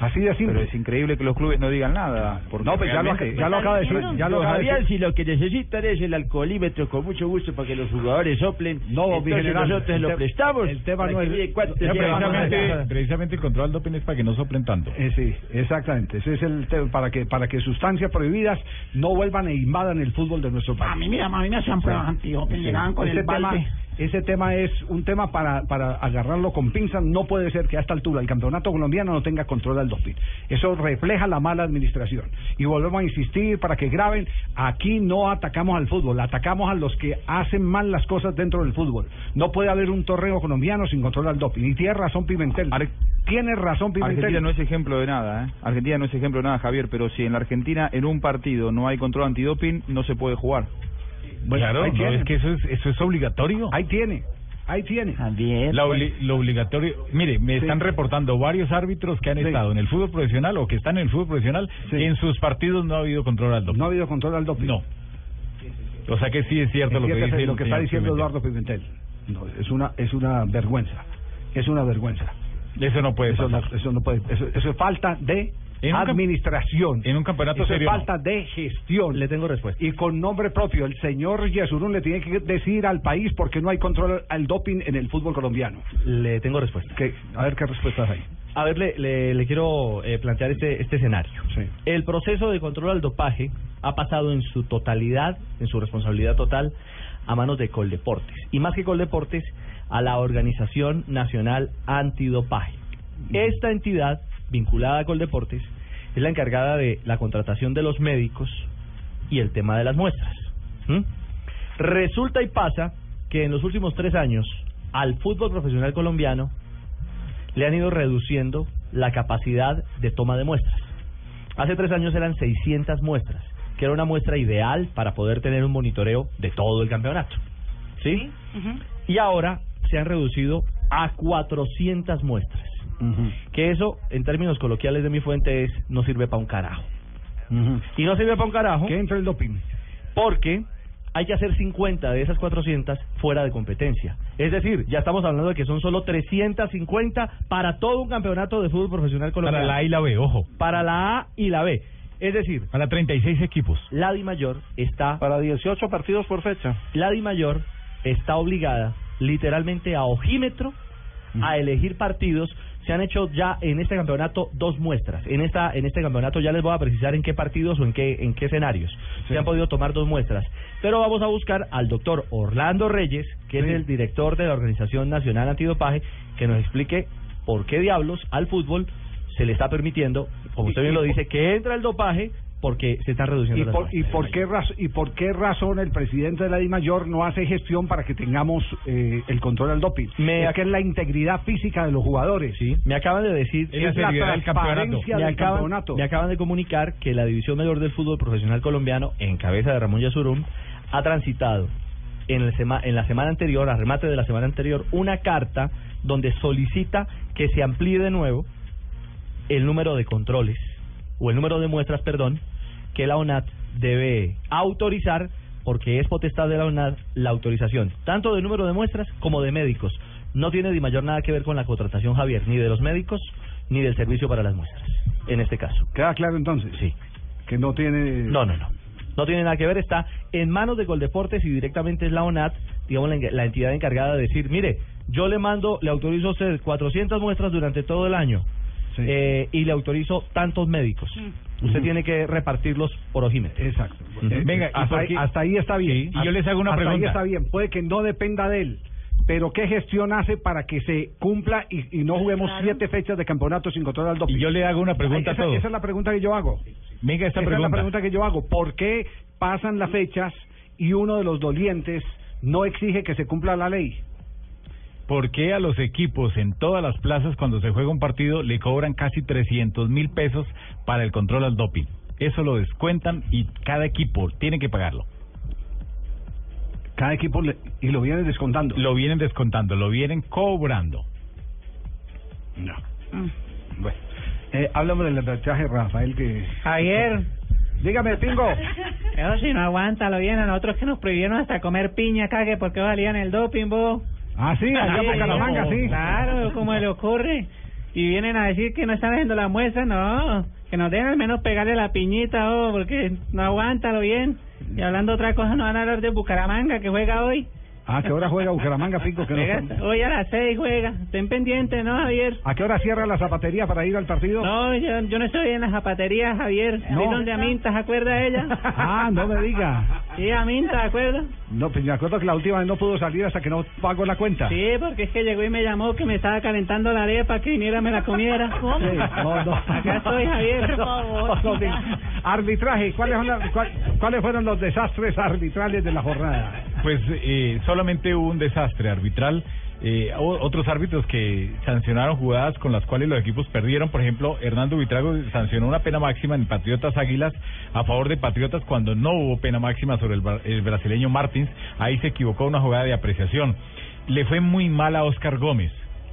Así de simple. Pero es increíble que los clubes no digan nada. porque No, pues ya lo, ya lo acaba de decir. Ya lo acaba de Javier, decir. si lo que necesitan es el alcoholímetro con mucho gusto para que los jugadores soplen, No, mi entonces general, nosotros el lo prestamos. el tema no es-. Precisamente, precisamente el control al doping es para que no soplen tanto. Eh, sí, exactamente. Ese es el tema, para que para que sustancias prohibidas no vuelvan e invadan el fútbol de nuestro país. A mí, mira, a mí me hacían pruebas antidoping, llegaban con ese el tema, balde. ese tema es un tema para, para agarrarlo con pinzas. No puede ser que a esta altura el campeonato colombiano no tenga control del doping. Eso refleja la mala administración. Y volvemos a insistir para que graben, aquí no atacamos al fútbol, atacamos a los que hacen mal las cosas dentro del fútbol. No puede haber un torneo colombiano sin control del doping. Y tiene razón Pimentel. Tiene razón Pimentel. Argentina no es ejemplo de nada, ¿eh? Argentina no es ejemplo de nada, Javier, pero si en la Argentina en un partido no hay control antidoping, no se puede jugar. claro, ahí no, tiene. es que eso es, eso es obligatorio. Ahí tiene, ahí tiene. La obli- lo obligatorio. Mire, me están reportando varios árbitros que han Sí. estado en el fútbol profesional o que están en el fútbol profesional Sí. que en sus partidos no ha habido control al doping. No ha habido control al doping. No. O sea que sí es cierto Es lo que dice lo el que está diciendo Pimentel. Eduardo Pimentel. No, es una es una vergüenza. Es una vergüenza. Eso no puede Eso no, eso no puede. Eso, eso es falta de administración. En un campeonato Eso serio. es falta de gestión. Le tengo respuesta. Y con nombre propio, el señor Yesurún le tiene que decir al país por qué no hay control al doping en el fútbol colombiano. Le tengo respuesta. ¿Qué? A ver qué respuestas hay. A ver, le, le, le quiero eh, plantear este, este escenario. El proceso de control al dopaje ha pasado en su totalidad, en su responsabilidad total, a manos de Coldeportes. Y más que Coldeportes, a la Organización Nacional Antidopaje. Esta entidad, vinculada a Coldeportes, es la encargada de la contratación de los médicos y el tema de las muestras. ¿Mm? Resulta y pasa que en los últimos tres años al fútbol profesional colombiano le han ido reduciendo la capacidad de toma de muestras. Hace tres años eran 600 muestras, que era una muestra ideal para poder tener un monitoreo de todo el campeonato. ¿Sí? Y ahora se han reducido a 400 muestras. Que eso, en términos coloquiales de mi fuente, es no sirve para un carajo. Y no sirve para un carajo. ¿Qué entra el doping? Porque hay que hacer 50 de esas 400 fuera de competencia. Es decir, ya estamos hablando de que son solo 350 para todo un campeonato de fútbol profesional colombiano. Para la A y la B, ojo. Para la A y la B. Es decir, Para 36 equipos. la Di Mayor está... Para 18 partidos por fecha. La Di Mayor está obligada literalmente a ojímetro a elegir partidos. Se han hecho ya en este campeonato dos muestras. En esta en este campeonato ya les voy a precisar en qué partidos o en qué en qué escenarios se han podido tomar dos muestras. Pero vamos a buscar al doctor Orlando Reyes, que es el director de la Organización Nacional Antidopaje, que nos explique por qué diablos al fútbol se le está permitiendo, como usted bien lo dice, que entra el dopaje porque se están reduciendo ¿Y las por, y, por qué raz- ¿Y por qué razón el presidente de la DIMAYOR no hace gestión para que tengamos eh, el control del doping? Me es que es la integridad física de los jugadores. Sí, me acaban de decir Es la seriedad del campeonato. transparencia Me del acaban- campeonato. Me acaban de comunicar que la División Mayor del Fútbol Profesional Colombiano, en cabeza de Ramón Yasurum, ha transitado en, el sema- en la semana anterior, a remate de la semana anterior, una carta donde solicita que se amplíe de nuevo el número de controles, o el número de muestras, perdón, que la ONAT debe autorizar, porque es potestad de la ONAT la autorización, tanto del número de muestras como de médicos. No tiene de mayor nada que ver con la contratación, Javier, ni de los médicos, ni del servicio para las muestras, en este caso. ¿Queda claro entonces? Sí. que no tiene... No, no, no. No tiene nada que ver, está en manos de Coldeportes y directamente es la ONAT, digamos, la, la entidad encargada de decir, mire, yo le mando, le autorizo a usted 400 muestras durante todo el año eh, y le autorizo tantos médicos. Usted tiene que repartirlos por ojímetro. Exacto. Eh, Venga, hasta, ahí, hasta ahí está bien. y yo les hago una Hasta pregunta. ahí está bien. Puede que no dependa de él. Pero ¿qué gestión hace para que se cumpla y, y no juguemos siete fechas de campeonato sin control al doping? Y yo le hago una pregunta Ay, a esa, todos. esa es la pregunta que yo hago. Venga, esta esa es pregunta. la pregunta que yo hago. ¿Por qué pasan las fechas y uno de los dolientes no exige que se cumpla la ley? ¿Por qué a los equipos en todas las plazas cuando se juega un partido le cobran casi 300 mil pesos para el control al doping? Eso lo descuentan y cada equipo tiene que pagarlo. Cada equipo le- y lo vienen descontando. Lo vienen descontando, lo vienen cobrando. No. Bueno, eh, háblame del arbitraje, Rafael, que... Javier. Dígame, Pingo. Eso sí, no aguanta, lo bien a nosotros que nos prohibieron hasta comer piña, cague, porque valían el doping, vos. Ah, sí, allá por Caramanga, sí. Claro, como le ocurre. Y vienen a decir que no están haciendo la muestra, no. Que nos dejen al menos pegarle la piñita, oh, porque no aguanta lo bien. Y hablando otra cosa, no van a hablar de Bucaramanga, que juega hoy. ¿A qué hora juega Bucaramanga, Pingo? Que no Juega- son- hoy a las seis juega. Estén pendientes, ¿no, Javier? ¿A qué hora cierra la zapatería para ir al partido? No, yo, yo no estoy en las zapaterías, Javier. No. Ahí donde Aminta, ¿se acuerda ella? Ah, no me diga. Sí, Aminta, ¿se acuerda? No, pues me acuerdo que la última vez no pudo salir hasta que no pagó la cuenta. Sí, porque es que llegó y me llamó que me estaba calentando la arepa, que viniera me la comiera. Sí, no, no. Acá estoy, Javier. Por favor. No, no. Arbitraje, ¿cuáles, son la- cuál- ¿cuáles fueron los desastres arbitrales de la jornada? Pues eh, solamente hubo un desastre arbitral. Eh, otros árbitros que sancionaron jugadas con las cuales los equipos perdieron. Por ejemplo, Hernando Buitrago sancionó una pena máxima en Patriotas Águilas a favor de Patriotas cuando no hubo pena máxima sobre el, el brasileño Martins. Ahí se equivocó una jugada de apreciación. Le fue muy mal a Oscar Gómez.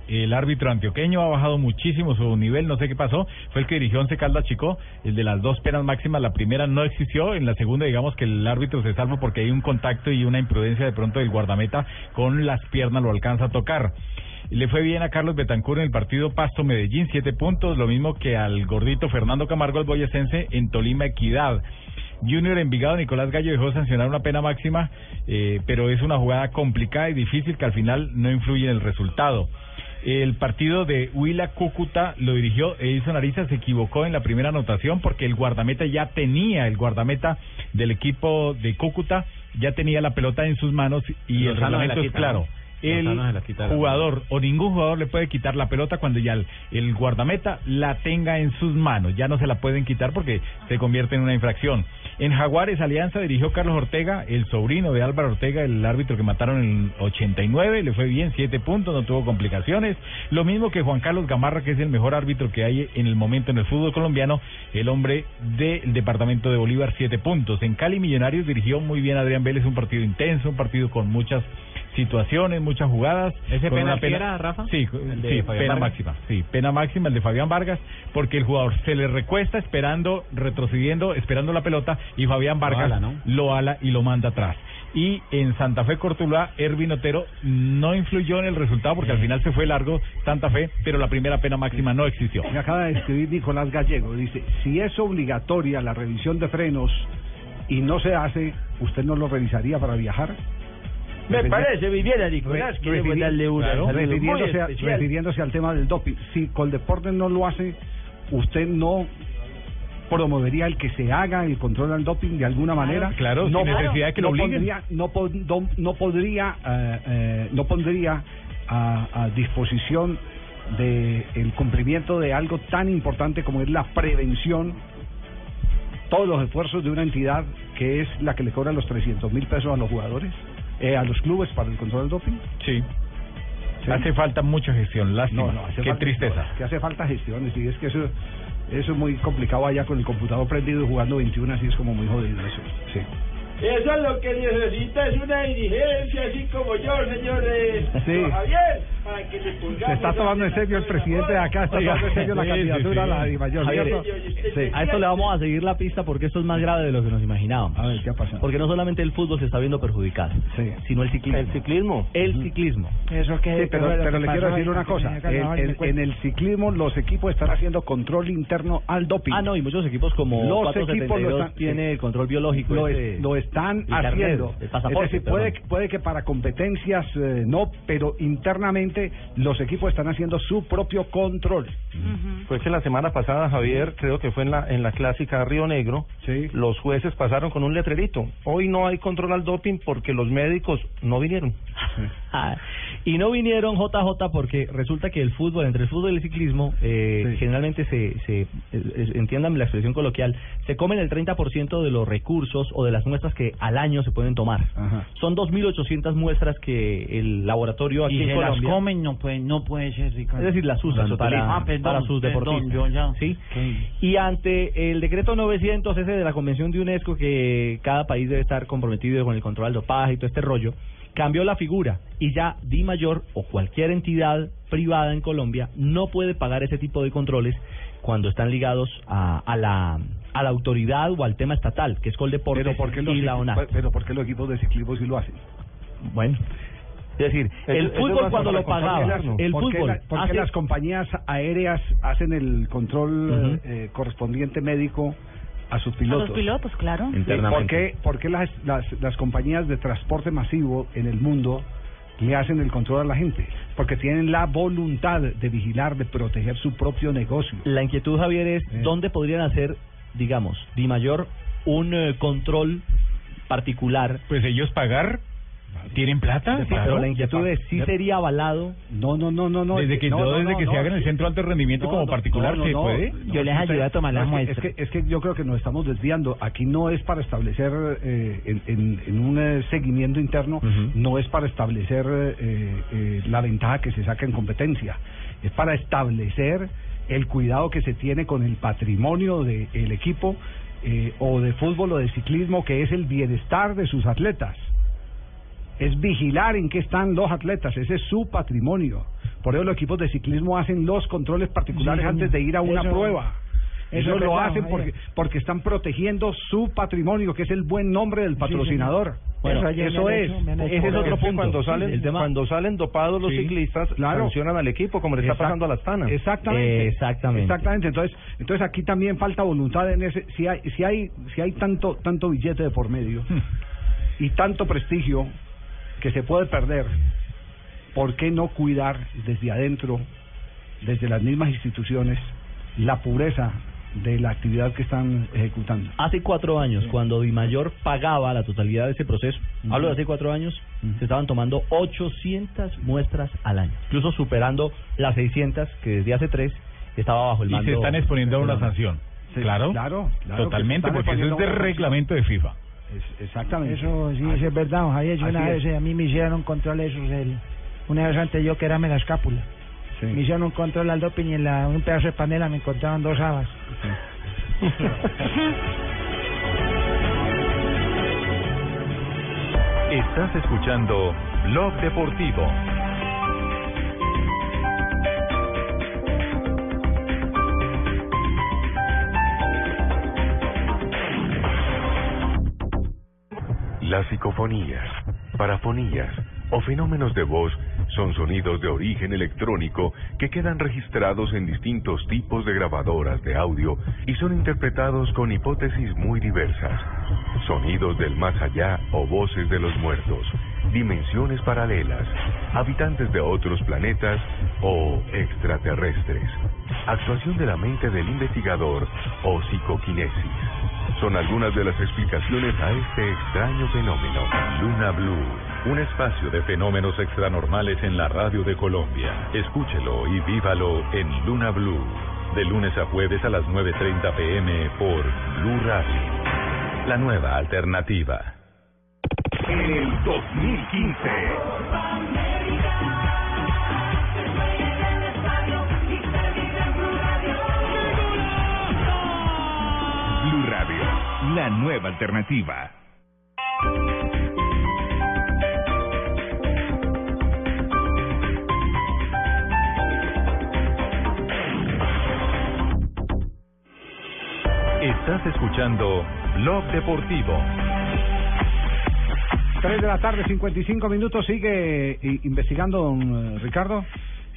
El árbitro antioqueño ha bajado muchísimo su nivel, no sé qué pasó. Fue el que dirigió Once Caldas Chico, el de las dos penas máximas. La primera no existió, en la segunda, digamos que el árbitro se salva porque hay un contacto y una imprudencia de pronto del guardameta con las piernas lo alcanza a tocar. Le fue bien a Carlos Betancur en el partido Pasto Medellín, siete puntos, lo mismo que al gordito Fernando Camargo, el boyacense, en Tolima Equidad. Junior Envigado, Nicolás Gallo dejó sancionar una pena máxima, eh, pero es una jugada complicada y difícil que al final no influye en el resultado. El partido de Huila Cúcuta lo dirigió Edison Ariza, se equivocó en la primera anotación porque el guardameta ya tenía, el guardameta del equipo de Cúcuta ya tenía la pelota en sus manos y el Lozano reglamento es claro. El jugador o ningún jugador le puede quitar la pelota cuando ya el, el guardameta la tenga en sus manos. Ya no se la pueden quitar porque se convierte en una infracción. En Jaguares Alianza dirigió Carlos Ortega, el sobrino de Álvaro Ortega, el árbitro que mataron en el 89. Le fue bien, siete puntos, no tuvo complicaciones. Lo mismo que Juan Carlos Gamarra, que es el mejor árbitro que hay en el momento en el fútbol colombiano, el hombre del departamento de Bolívar, siete puntos. En Cali Millonarios dirigió muy bien Adrián Vélez, un partido intenso, un partido con muchas situaciones, muchas jugadas. ¿Ese con una era, Rafa? Sí, ¿El de sí, Fabián pena Vargas? máxima. Sí, pena máxima el de Fabián Vargas, porque el jugador se le recuesta esperando, retrocediendo, esperando la pelota y Fabián Vargas ala, ¿no? lo ala y lo manda atrás. Y en Santa Fe Cortuluá, Ervin Otero no influyó en el resultado porque al final se fue largo Santa Fe, pero la primera pena máxima no existió. Me acaba de escribir Nicolás Gallego. Dice, si es obligatoria la revisión de frenos y no se hace, ¿usted no lo revisaría para viajar? Me parece muy bien a Nicolás, Re- queremos refiri- darle una claro, saludo muy refiriéndose, a, refiriéndose al tema del doping. Si Coldeportes no lo hace, ¿usted no promovería el que se haga el control al doping de alguna manera? Claro, sin necesidad de que lo no obliguen. Pondría, no, no, no podría, eh, eh, no pondría a, a disposición de el cumplimiento de algo tan importante como es la prevención todos los esfuerzos de una entidad que es la que le cobra los 300 mil pesos a los jugadores, eh, a los clubes para el control del doping. Sí. Sí. Hace falta mucha gestión, lástima. No, no, hace Qué falta- tristeza. no, es que hace falta gestiones y es que eso, eso es muy complicado allá con el computador prendido y jugando 21 así es como muy jodido eso. Sí. Eso es lo que necesita, es una dirigencia, así como yo, señores. Sí. Javier, Se está tomando en serio el presidente de acá, está tomando en serio la candidatura a la ¿cierto? sí. A esto le vamos a seguir la pista porque esto es más grave de lo que nos imaginábamos. A ver, ¿qué ha pasado? Porque no solamente el fútbol se está viendo perjudicado, sino el ciclismo. El ciclismo. El ciclismo. Eso que... Sí, pero, pero le quiero decir una cosa. En, el ciclismo los equipos están haciendo control interno al doping. Ah, no, y muchos equipos como los 472 equipos lo están, tiene el control biológico. lo, ese- es- lo están carnet, haciendo. el pasaporte, es decir, puede, puede que para competencias eh, no, pero internamente los equipos están haciendo su propio control. Fue que la semana pasada, Javier, creo que fue en la, en la clásica Río Negro, los jueces pasaron con un letrerito. Hoy no hay control al doping porque los médicos no vinieron. Ah, y no vinieron JJ porque resulta que el fútbol, entre el fútbol y el ciclismo, eh, generalmente se, se entiendan la expresión coloquial, se comen el 30% de los recursos o de las muestras que al año se pueden tomar. Son 2.800 muestras que el laboratorio aquí Y en se las Colombia... comen, no puede, no puede ser, Ricardo. Es decir, las usan Las para. Ah, perdón, para sus deportistas. ¿sí? Y ante el decreto 900, ese de la Convención de UNESCO, que cada país debe estar comprometido con el control del dopaje y todo este rollo, cambió la figura y ya Di Mayor o cualquier entidad privada en Colombia no puede pagar ese tipo de controles cuando están ligados a, a la a la autoridad o al tema estatal, que es Coldeportes Pero ¿por qué los, y la ONAC. pero ¿por qué los equipos de ciclismo sí lo hacen? Bueno, es decir, el fútbol cuando lo pagaba, el ¿Por qué fútbol ¿Por qué las compañías aéreas hacen el control eh, correspondiente médico a sus pilotos? A los pilotos, claro. ¿Por qué, por qué las, las, las compañías de transporte masivo en el mundo le hacen el control a la gente? Porque tienen la voluntad de vigilar, de proteger su propio negocio. La inquietud, Javier, es dónde podrían hacer, digamos, Di Mayor un eh, control particular. Pues ellos pagar, tienen plata. Sí, claro. pero la inquietud es, ¿sí sería avalado? No, no, no, no, no. Desde que, no, no, no, desde no, que no, se haga en el centro de alto rendimiento No, como particular, no, ¿se no, puede? no, no, es que- Es que, es que yo creo que nos estamos desviando. Aquí no es para establecer eh, en, en- en un eh, seguimiento interno, no es para establecer eh, eh, la ventaja que se saca en competencia. Es para establecer el cuidado que se tiene con el patrimonio del equipo eh, o de fútbol o de ciclismo, que es el bienestar de sus atletas es vigilar en qué están los atletas, ese es su patrimonio. Por eso los equipos de ciclismo hacen los controles particulares Sí, antes de ir a una eso- prueba. eso lo hacen porque, porque están protegiendo su patrimonio, que es el buen nombre del patrocinador. Bueno, eso, es. Ese es otro punto. Cuando salen, cuando salen dopados los Sí, ciclistas, claro. sancionan al equipo, como le está Exact- pasando a la Astana. Exactamente. Exactamente. Exactamente. Entonces, entonces aquí también falta voluntad en ese. Si hay, si hay, si hay tanto, tanto billete de por medio y tanto prestigio que se puede perder, ¿por qué no cuidar desde adentro, desde las mismas instituciones, la pureza de la actividad que están ejecutando? Hace cuatro años, cuando Di Mayor pagaba la totalidad de ese proceso, hablo de hace cuatro años, se estaban tomando 800 muestras al año, incluso superando las 600 que desde hace tres estaba bajo el Y mando. se están exponiendo a una sanción. Sí, claro, claro, claro, totalmente, porque eso es de reglamento de FIFA. Exactamente. Eso sí, eso es verdad, don Javier. Yo una vez, eh, a mí me hicieron un control de esos, el, una vez antes yo que era la escápula. Me hicieron un control al doping y en la, un pedazo de panela me encontraron dos habas. Estás escuchando Blog Deportivo. Las psicofonías, parafonías o fenómenos de voz son sonidos de origen electrónico que quedan registrados en distintos tipos de grabadoras de audio y son interpretados con hipótesis muy diversas. Sonidos del más allá o voces de los muertos, dimensiones paralelas, habitantes de otros planetas o extraterrestres. Actuación de la mente del investigador o psicoquinesis. Son algunas de las explicaciones a este extraño fenómeno. Luna Blue, un espacio de fenómenos extranormales en la radio de Colombia. Escúchelo y vívalo en Luna Blue, de lunes a jueves a las 9.30 pm por Blue Radio. La nueva alternativa. En el 2015. la nueva alternativa. Estás escuchando Blog Deportivo. 3 de la tarde, 55 minutos. Sigue investigando, eh, Ricardo.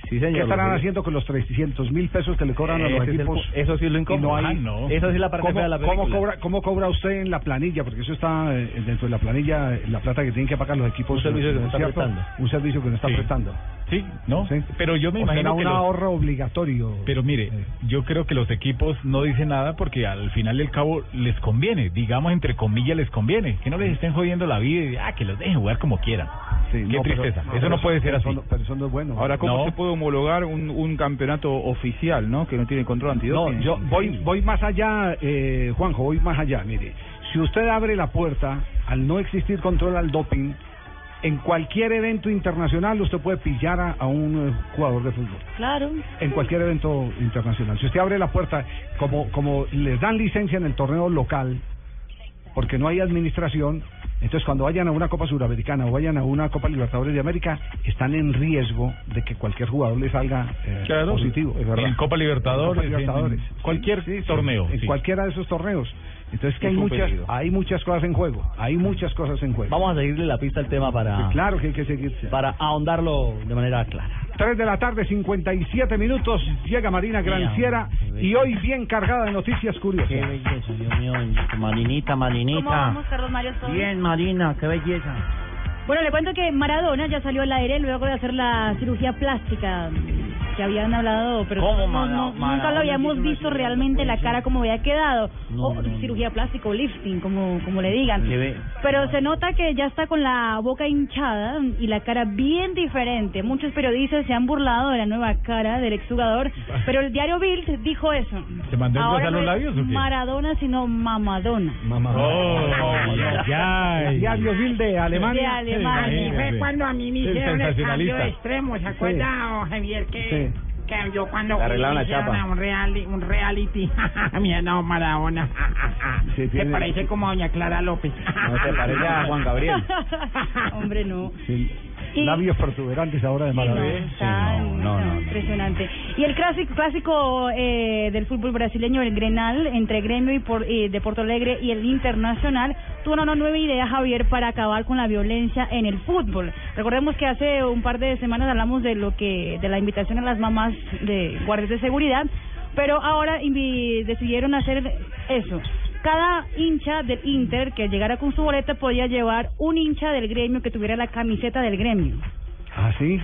Sí, señor. ¿Qué estarán Lo haciendo con los 300 mil pesos que le cobran a los el equipos? eso sí lo incómodo. hay- Ah, no. Esa sí es la parte ¿Cómo, fea de la cómo cobra, ¿Cómo cobra usted en la planilla? Porque eso está eh, dentro de la planilla, eh, la plata que tienen que pagar los equipos. Un servicio que no está ¿cierto? prestando. Un servicio que no está Sí. prestando. Sí, ¿no? Pero yo me O imagino será que un los- ahorro obligatorio. Pero mire, yo creo que los equipos no dicen nada porque al final del cabo les conviene, digamos entre comillas les conviene, que no les estén jodiendo la vida y ah, que los dejen jugar como quieran. Sí, Qué no, pero- tristeza, no, eso no puede ser pero así. eso no- pero eso no es bueno. Ahora, ¿cómo No. se puede homologar un, un campeonato oficial, no? Que no tiene control No, antidoping. yo voy, voy más allá, eh, Juanjo, voy más allá. Mire, si usted abre la puerta al no existir control al doping, en cualquier evento internacional usted puede pillar a, a un eh, jugador de fútbol. Claro. En cualquier evento internacional. Si usted abre la puerta, como, como les dan licencia en el torneo local, porque no hay administración, entonces cuando vayan a una Copa Suramericana o vayan a una Copa Libertadores de América, están en riesgo de que cualquier jugador le salga eh, Claro, positivo. es verdad. En Copa Libertadores, En Copa Libertadores. en cualquier Sí, sí, torneo, En sí. cualquiera de esos torneos. Entonces que Es hay muchas, peligro. hay muchas cosas en juego. Hay muchas cosas en juego. Vamos a seguirle la pista al tema para, Sí, claro que hay que seguir. para ahondarlo de manera clara. 3 de la tarde, 57 minutos. Llega Marina Granciera y hoy bien cargada de noticias curiosas. Qué belleza, Dios mío. Marinita, Marinita. ¿Cómo vamos, Carlos Mario? ¿Todo Bien, Marina, qué belleza. Bueno, le cuento que Maradona ya salió al aire luego de hacer la cirugía plástica que habían hablado, pero ¿Cómo, no- no- nunca lo habíamos visto realmente la cara como había quedado. No, o no, no. cirugía plástica o lifting, como, como le digan. Le ve- Pero se nota que ya está con la boca hinchada y la cara bien diferente. Muchos periodistas se han burlado de la nueva cara del exjugador, pero el diario Bild dijo eso. ¿Se mandó a Ahora engrosar no los es labios o qué? Maradona, sino Mamadona. Oh, ya. Diario Bild de Alemania. De Alemania. Fue cuando a mí me hicieron el cambio sensacionalista. de extremo, ¿se acuerda, oh, Javier? Que, Sí. Que yo cuando arreglaron me la chapa. a un, reali- un reality, mira, no, Maradona. Sí, Se tiene- parece como a doña Clara López. No se parece a Juan Gabriel. Hombre, no. Sí, Y- Labios protuberantes ahora de Sí, Maradona. está no, no, no. impresionante. Y el clásico, clásico eh, del fútbol brasileño, el Grenal, entre Gremio y por, eh, de Porto Alegre y el Internacional, tuvo una nueva idea, Javier, para acabar con la violencia en el fútbol. Recordemos que hace un par de semanas hablamos de lo que de la invitación a las mamás de guardias de seguridad, pero ahora decidieron hacer eso. Cada hincha del Inter que llegara con su boleta podía llevar un hincha del gremio que tuviera la camiseta del gremio. Ah, sí.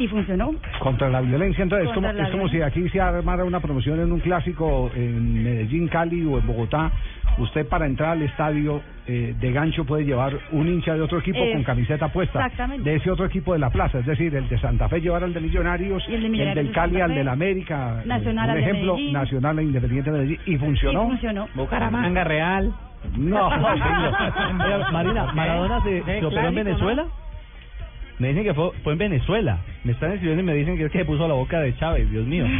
Y funcionó. Contra la violencia, entonces es como, Contra la es como si aquí se armara una promoción en un clásico en Medellín, Cali o en Bogotá. Usted para entrar al estadio eh, de gancho puede llevar un hincha de otro equipo Eh, con camiseta puesta exactamente. de ese otro equipo de la plaza, es decir, el de Santa Fe llevar al de Millonarios, Y el de Millonarios del de Cali Santa al del América, eh, Nacional un al de ejemplo. Nacional e Independiente de Medellín y funcionó. Y funcionó. Bucaramanga Real. No, Oiga, Marina, ¿Maradona se, se operó en Venezuela? Me dicen que fue, fue en Venezuela. Me están escribiendo y me dicen que es que se puso la boca de Chávez, Dios mío.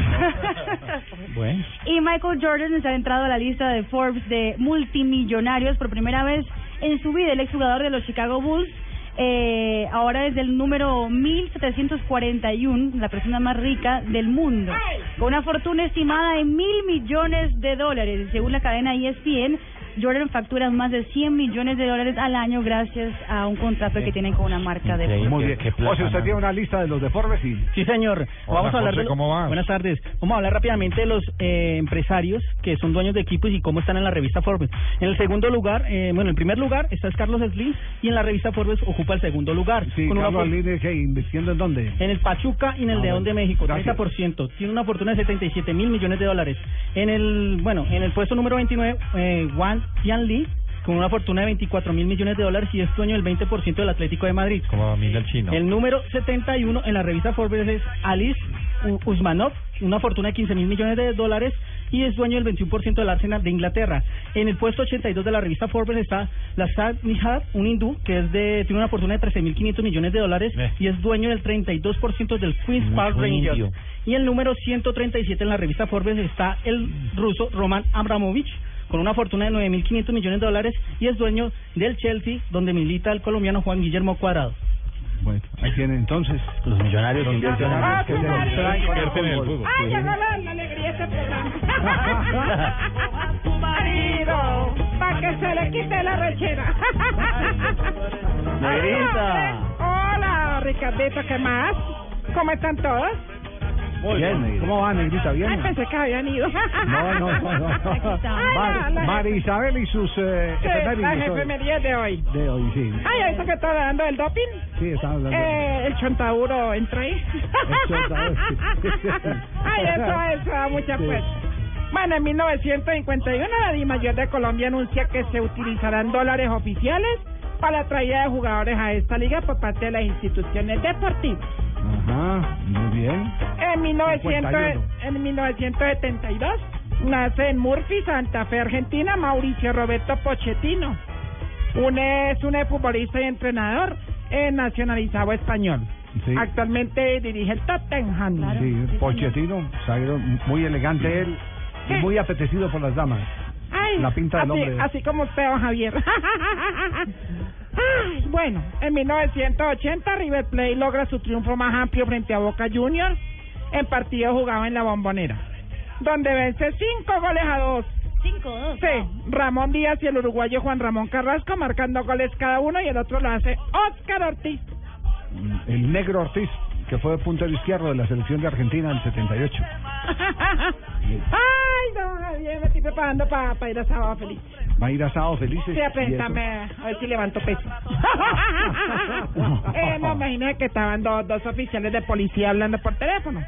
Bueno. Y Michael Jordan se ha entrado a la lista de Forbes de multimillonarios por primera vez en su vida. El exjugador de los Chicago Bulls. Eh, ahora es el número 1741, la persona más rica del mundo, con una fortuna estimada en mil millones de dólares. Según la cadena ESPN, Jordan factura más de 100 millones de dólares al año gracias a un contrato que tienen con una marca de Muy bien. O sea, usted tiene una lista de los de Forbes y... Sí, señor. Hola, Vamos a hablar José, de ¿cómo vas? Buenas tardes. Vamos a hablar rápidamente de los eh, empresarios que son dueños de equipos y cómo están en la revista Forbes. En el segundo lugar, eh, bueno, en primer lugar está es Carlos Slim y en la revista Forbes ocupa el segundo lugar. Sí, con una Carlos for- Slim, ¿qué? ¿Invirtiendo en dónde? en el Pachuca y en el Ah, León bueno. de México, Gracias. 30%. Tiene una fortuna de 77 mil millones de dólares. En el, bueno, en el puesto número 29, eh, Wang Lee con una fortuna de 24 mil millones de dólares y es dueño del 20% del Atlético de Madrid. Como el chino. El número 71 en la revista Forbes es Alice Usmanov, una fortuna de 15 mil millones de dólares y es dueño del 21% del Arsenal de Inglaterra. En el puesto 82 de la revista Forbes está Lazar Nihad, un hindú que es de tiene una fortuna de 13.500 millones de dólares y es dueño del 32% del Queen's Park Rangers. indio. Y el número 137 en la revista Forbes está el ruso Roman Abramovich con una fortuna de 9.500 millones de dólares y es dueño del Chelsea, donde milita el colombiano Juan Guillermo Cuadrado. Bueno, ahí tienen entonces los millonarios los millonarios que se el Invierten en el fútbol. ¡Ay, llegó la, alegría este programa! que se le quite la rechera. Negrita. Hola, Ricardito, ¿qué más? ¿Cómo están todos? Muy bien. ¿Cómo va, Negrita? ¿Bien? Ay, pensé que habían ido. No, no, no. no. Mar- María Isabel y sus eh, Sí, efemérides las efemerías de hoy. De hoy, sí. Ay, ¿eso que está hablando del doping? Sí, estamos hablando. Eh, el chontaduro entra ahí. chontaduro, sí. Ay, eso, eso da mucha Sí. fuerza. Bueno, en 1951 la DIMAYOR de Colombia anuncia que se utilizarán dólares oficiales para la traída de jugadores a esta liga por parte de las instituciones deportivas. Ajá, muy bien. En, 1900, 51. en 1972 nace en Murphy, Santa Fe, Argentina, Mauricio Roberto Pochettino. Un es un futbolista y entrenador eh, nacionalizado español. Sí. Actualmente dirige el Tottenham. Sí, Pochettino, zaguero muy elegante él y muy apetecido por las damas. Ay, La pinta del así, hombre. así como usted, don Javier. Ay, bueno, en 1980 River Plate logra su triunfo más amplio frente a Boca Juniors en partido jugado en la Bombonera, donde vence cinco goles a dos. Cinco, dos. Sí, Ramón Díaz y el uruguayo Juan Ramón Carrasco marcando goles cada uno y el otro lo hace Oscar Ortiz. El negro Ortiz, que fue puntero izquierdo de la selección de Argentina en el 78. Ay, don Javier, me estoy preparando para ir a sábado feliz. Va a ir a sábado felices. Sí, a presentarme, a ver si levanto peso. eh, no, imagínese que estaban dos, dos oficiales de policía hablando por teléfono.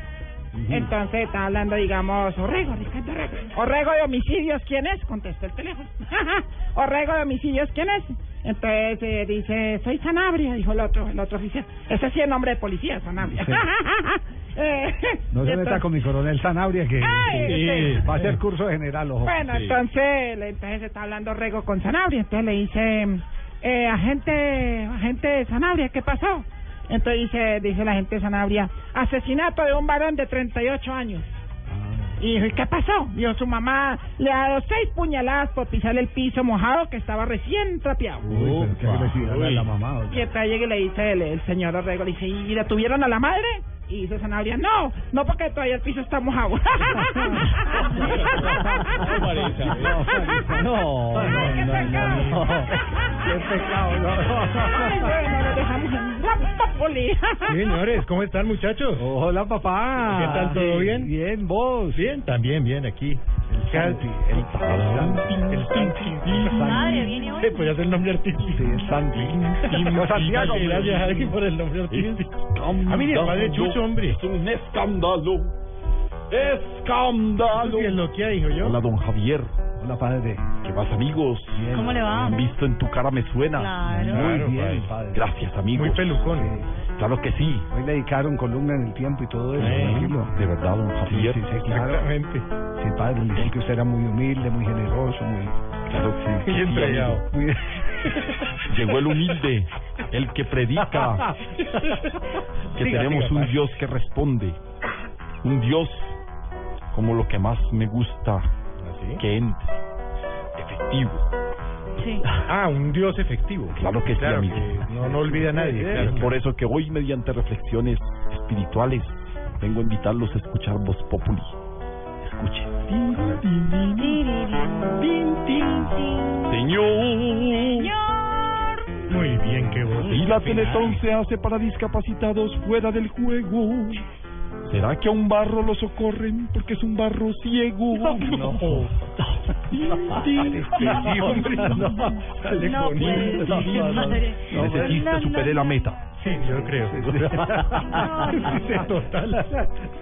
Entonces estaba hablando, digamos, Orrego, Ricardo Orrego. Orrego de homicidios, ¿quién es? Contesta el teléfono. Orrego de homicidios, ¿quién es? Entonces eh, dice, soy Sanabria, dijo el otro, el otro oficial. Ese sí es nombre de policía, Sanabria. Sí. Eh, No se meta con mi coronel Sanabria, que Ay, que sí. va a hacer curso de general, ojo. Bueno, Sí. entonces, le- entonces está hablando Rego con Sanabria, entonces le dice, eh, agente, agente Sanabria, ¿qué pasó? Entonces dice, dice la agente Sanabria, asesinato de un varón de 38 años. Y dijo, ¿y qué pasó? Dijo, su mamá le ha dado seis puñaladas por pisar el piso mojado que estaba recién trapeado. Uy, pero qué agresividad la de la mamá. oye. Y entonces llega y le dice el, el señor Orrego, le dice, ¿y la tuvieron a la madre? Y dice Sanabria, no, no porque todavía el piso está mojado. No, no, Ay, qué no, pecado. no, no. Qué pecado, no. Ay, bueno, lo dejamos en Rapopoli. Señores, ¿cómo están muchachos? Hola, papá. ¿Qué tal, todo bien? Bien, vos. Bien, también bien aquí. El Santi, el Santi, el Santi. Madre, viene hoy. Pues ya es el nombre artístico. Sí, Santi. Santiago. Gracias, por el nombre artístico. Ah, mire, el padre Chucho, hombre. Es un escándalo. Escándalo. ¿Qué es lo que hijo yo? Hola, don Javier. Hola, padre. ¿Qué más, amigos? ¿Cómo le va? Han visto en tu cara me suena. Claro. Muy Claro, bien, padre. Gracias, amigos. Muy pelucón. Claro que sí. Hoy le dedicaron columna en el tiempo y todo eso, Sí. De verdad, don Javier. Sí, sí, sí, claro. Exactamente. Sí, padre, le dije que usted era muy humilde, muy generoso, muy... Claro que sí. Y Sí, entregado. amigo. muy... Llegó el humilde, el que predica que Siga, tenemos siga, un padre. Dios que responde. Un Dios como lo que más me gusta ¿Así? que entre. Efectivo. Sí. Ah, un Dios efectivo. Claro que sí, Claro, amigo. que no, no olvida a nadie. Es por eso que hoy, mediante reflexiones espirituales, vengo a invitarlos a escuchar Voz Populi. Escuche. Señor. Muy bien, qué voz. Y la Teletón se hace para discapacitados fuera del juego. ¿Será que a un barro lo socorren porque es un barro ciego? No. No No. Sí, yo creo. Sí, total.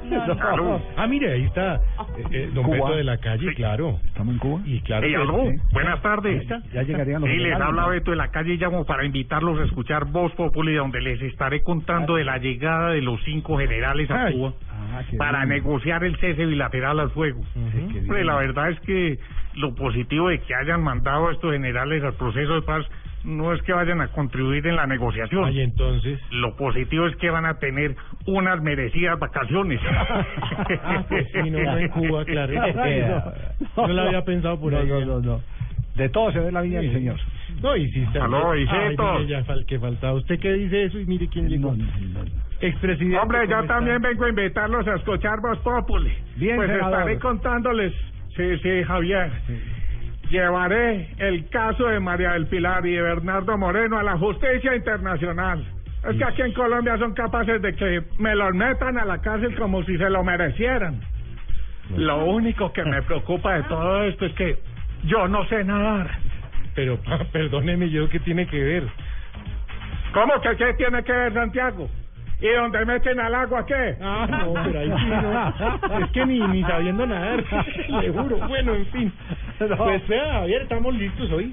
No, no. Claro. Ah, mire, ahí está eh, eh, Don Cuba. Beto de la calle, claro. ¿Estamos en Cuba? Y claro. Hey, que- aló, sí. buenas tardes. Ya llegarían los Sí, les habla ¿no? Beto de la calle y llamo para invitarlos a escuchar Voz Populi, donde les estaré contando de la llegada de los cinco generales a Ay. Cuba Ah, para bien. negociar el cese bilateral al fuego. Qué Hombre, bien. la verdad es que lo positivo de que hayan mandado a estos generales al proceso de paz no es que vayan a contribuir en la negociación. Ay, entonces. Lo positivo es que van a tener unas merecidas vacaciones. Ah, pues sí, no, no en Cuba, claro. No lo había pensado por no, ahí. No, no, no. De todo se ve la viña del Sí. Señor. No, y si está. Aló, Ay, ya que faltaba. ¿Usted qué dice eso? Y mire quién llegó. No, no, no. Expresidente. Hombre, ¿cómo yo está? también vengo a invitarlos a escuchar Voz Populi. Bien, pues senador. estaré contándoles, sí, sí, Javier. Llevaré el caso de María del Pilar y de Bernardo Moreno a la justicia internacional. Es que aquí en Colombia son capaces de que me los metan a la cárcel como si se lo merecieran. Lo único que me preocupa de todo esto es que yo no sé nadar. Pero, pa, perdóneme, ¿yo qué tiene que ver? ¿Cómo que qué tiene que ver Santiago? ¿Y donde meten al agua qué? Ah, no, pero ahí sí no. Es que ni, ni sabiendo nadar, le juro. Bueno, en fin. Pues vea, Javier, estamos listos hoy.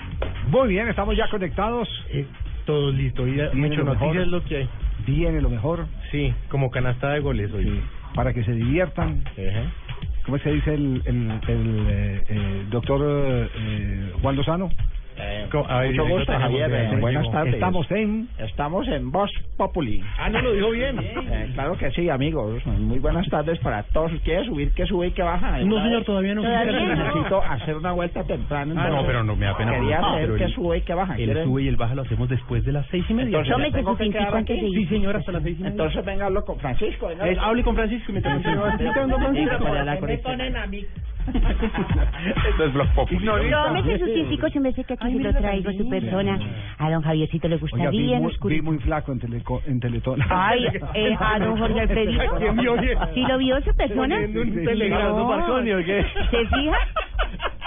Muy bien, estamos ya conectados. Eh, todos listos. Viene mucho noticias es lo que hay. Viene lo mejor. Sí, como canasta de goles hoy. Para que se diviertan. ¿Cómo se dice el, el, el, eh, eh, doctor eh, Juan Lozano? Ver, Mucho gusto, Javier. eh, Buenas tardes. Estamos en... Estamos en Voz Populi. Ah, no lo dijo bien. Eh, claro que sí, amigos. Muy buenas tardes para todos. ¿Quiere subir? que sube y que baja? No, señor, todavía no. Todavía no. necesito hacer una vuelta temprano. Ah, no, pero no me da pena Quería saber pero que sube y que baja. El ¿Quieren? sube y el baja lo hacemos después de las seis y media. Entonces. ¿me tengo que quedar aquí? Sí, señora, hasta las seis y media. Entonces venga, hablo con Francisco. Venga, Eh, hable con Francisco y me tengo que don Francisco. me ponen a mí? Esto es Blog Populi. Tómese sus yo me sé que aquí se lo traigo su persona. A don Javiercito le gusta Oiga, vi, muy, vi muy flaco en, teleco, en Teletón. Ay, eh, a don Jorge Alfredito. ¿Quién vio bien? ¿Sí lo vio su persona? Un Sí, telegrama. Marconi, ¿o qué? ¿Se fija?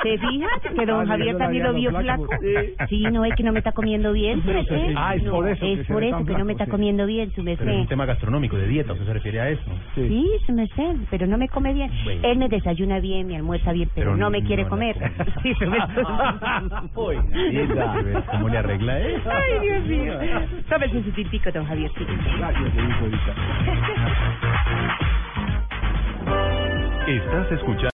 ¿Se fija que don Ah, Javier también lo vi vio flaco? Flaco. Sí, no es que no me está comiendo bien, su merced. Ah, es por eso que Es por eso que no me está comiendo bien, su Pero es merced. un tema gastronómico, de dieta, ¿usted se refiere a eso? Sí, su merced, pero no me come bien. Él me desayuna bien, me almuerza bien, pero, Pero no me no quiere comer. Uy, ¿cómo le arregla eso? Ay, Dios mío. Tómese su tintico, don Javiercito. Gracias. Estás escuchando.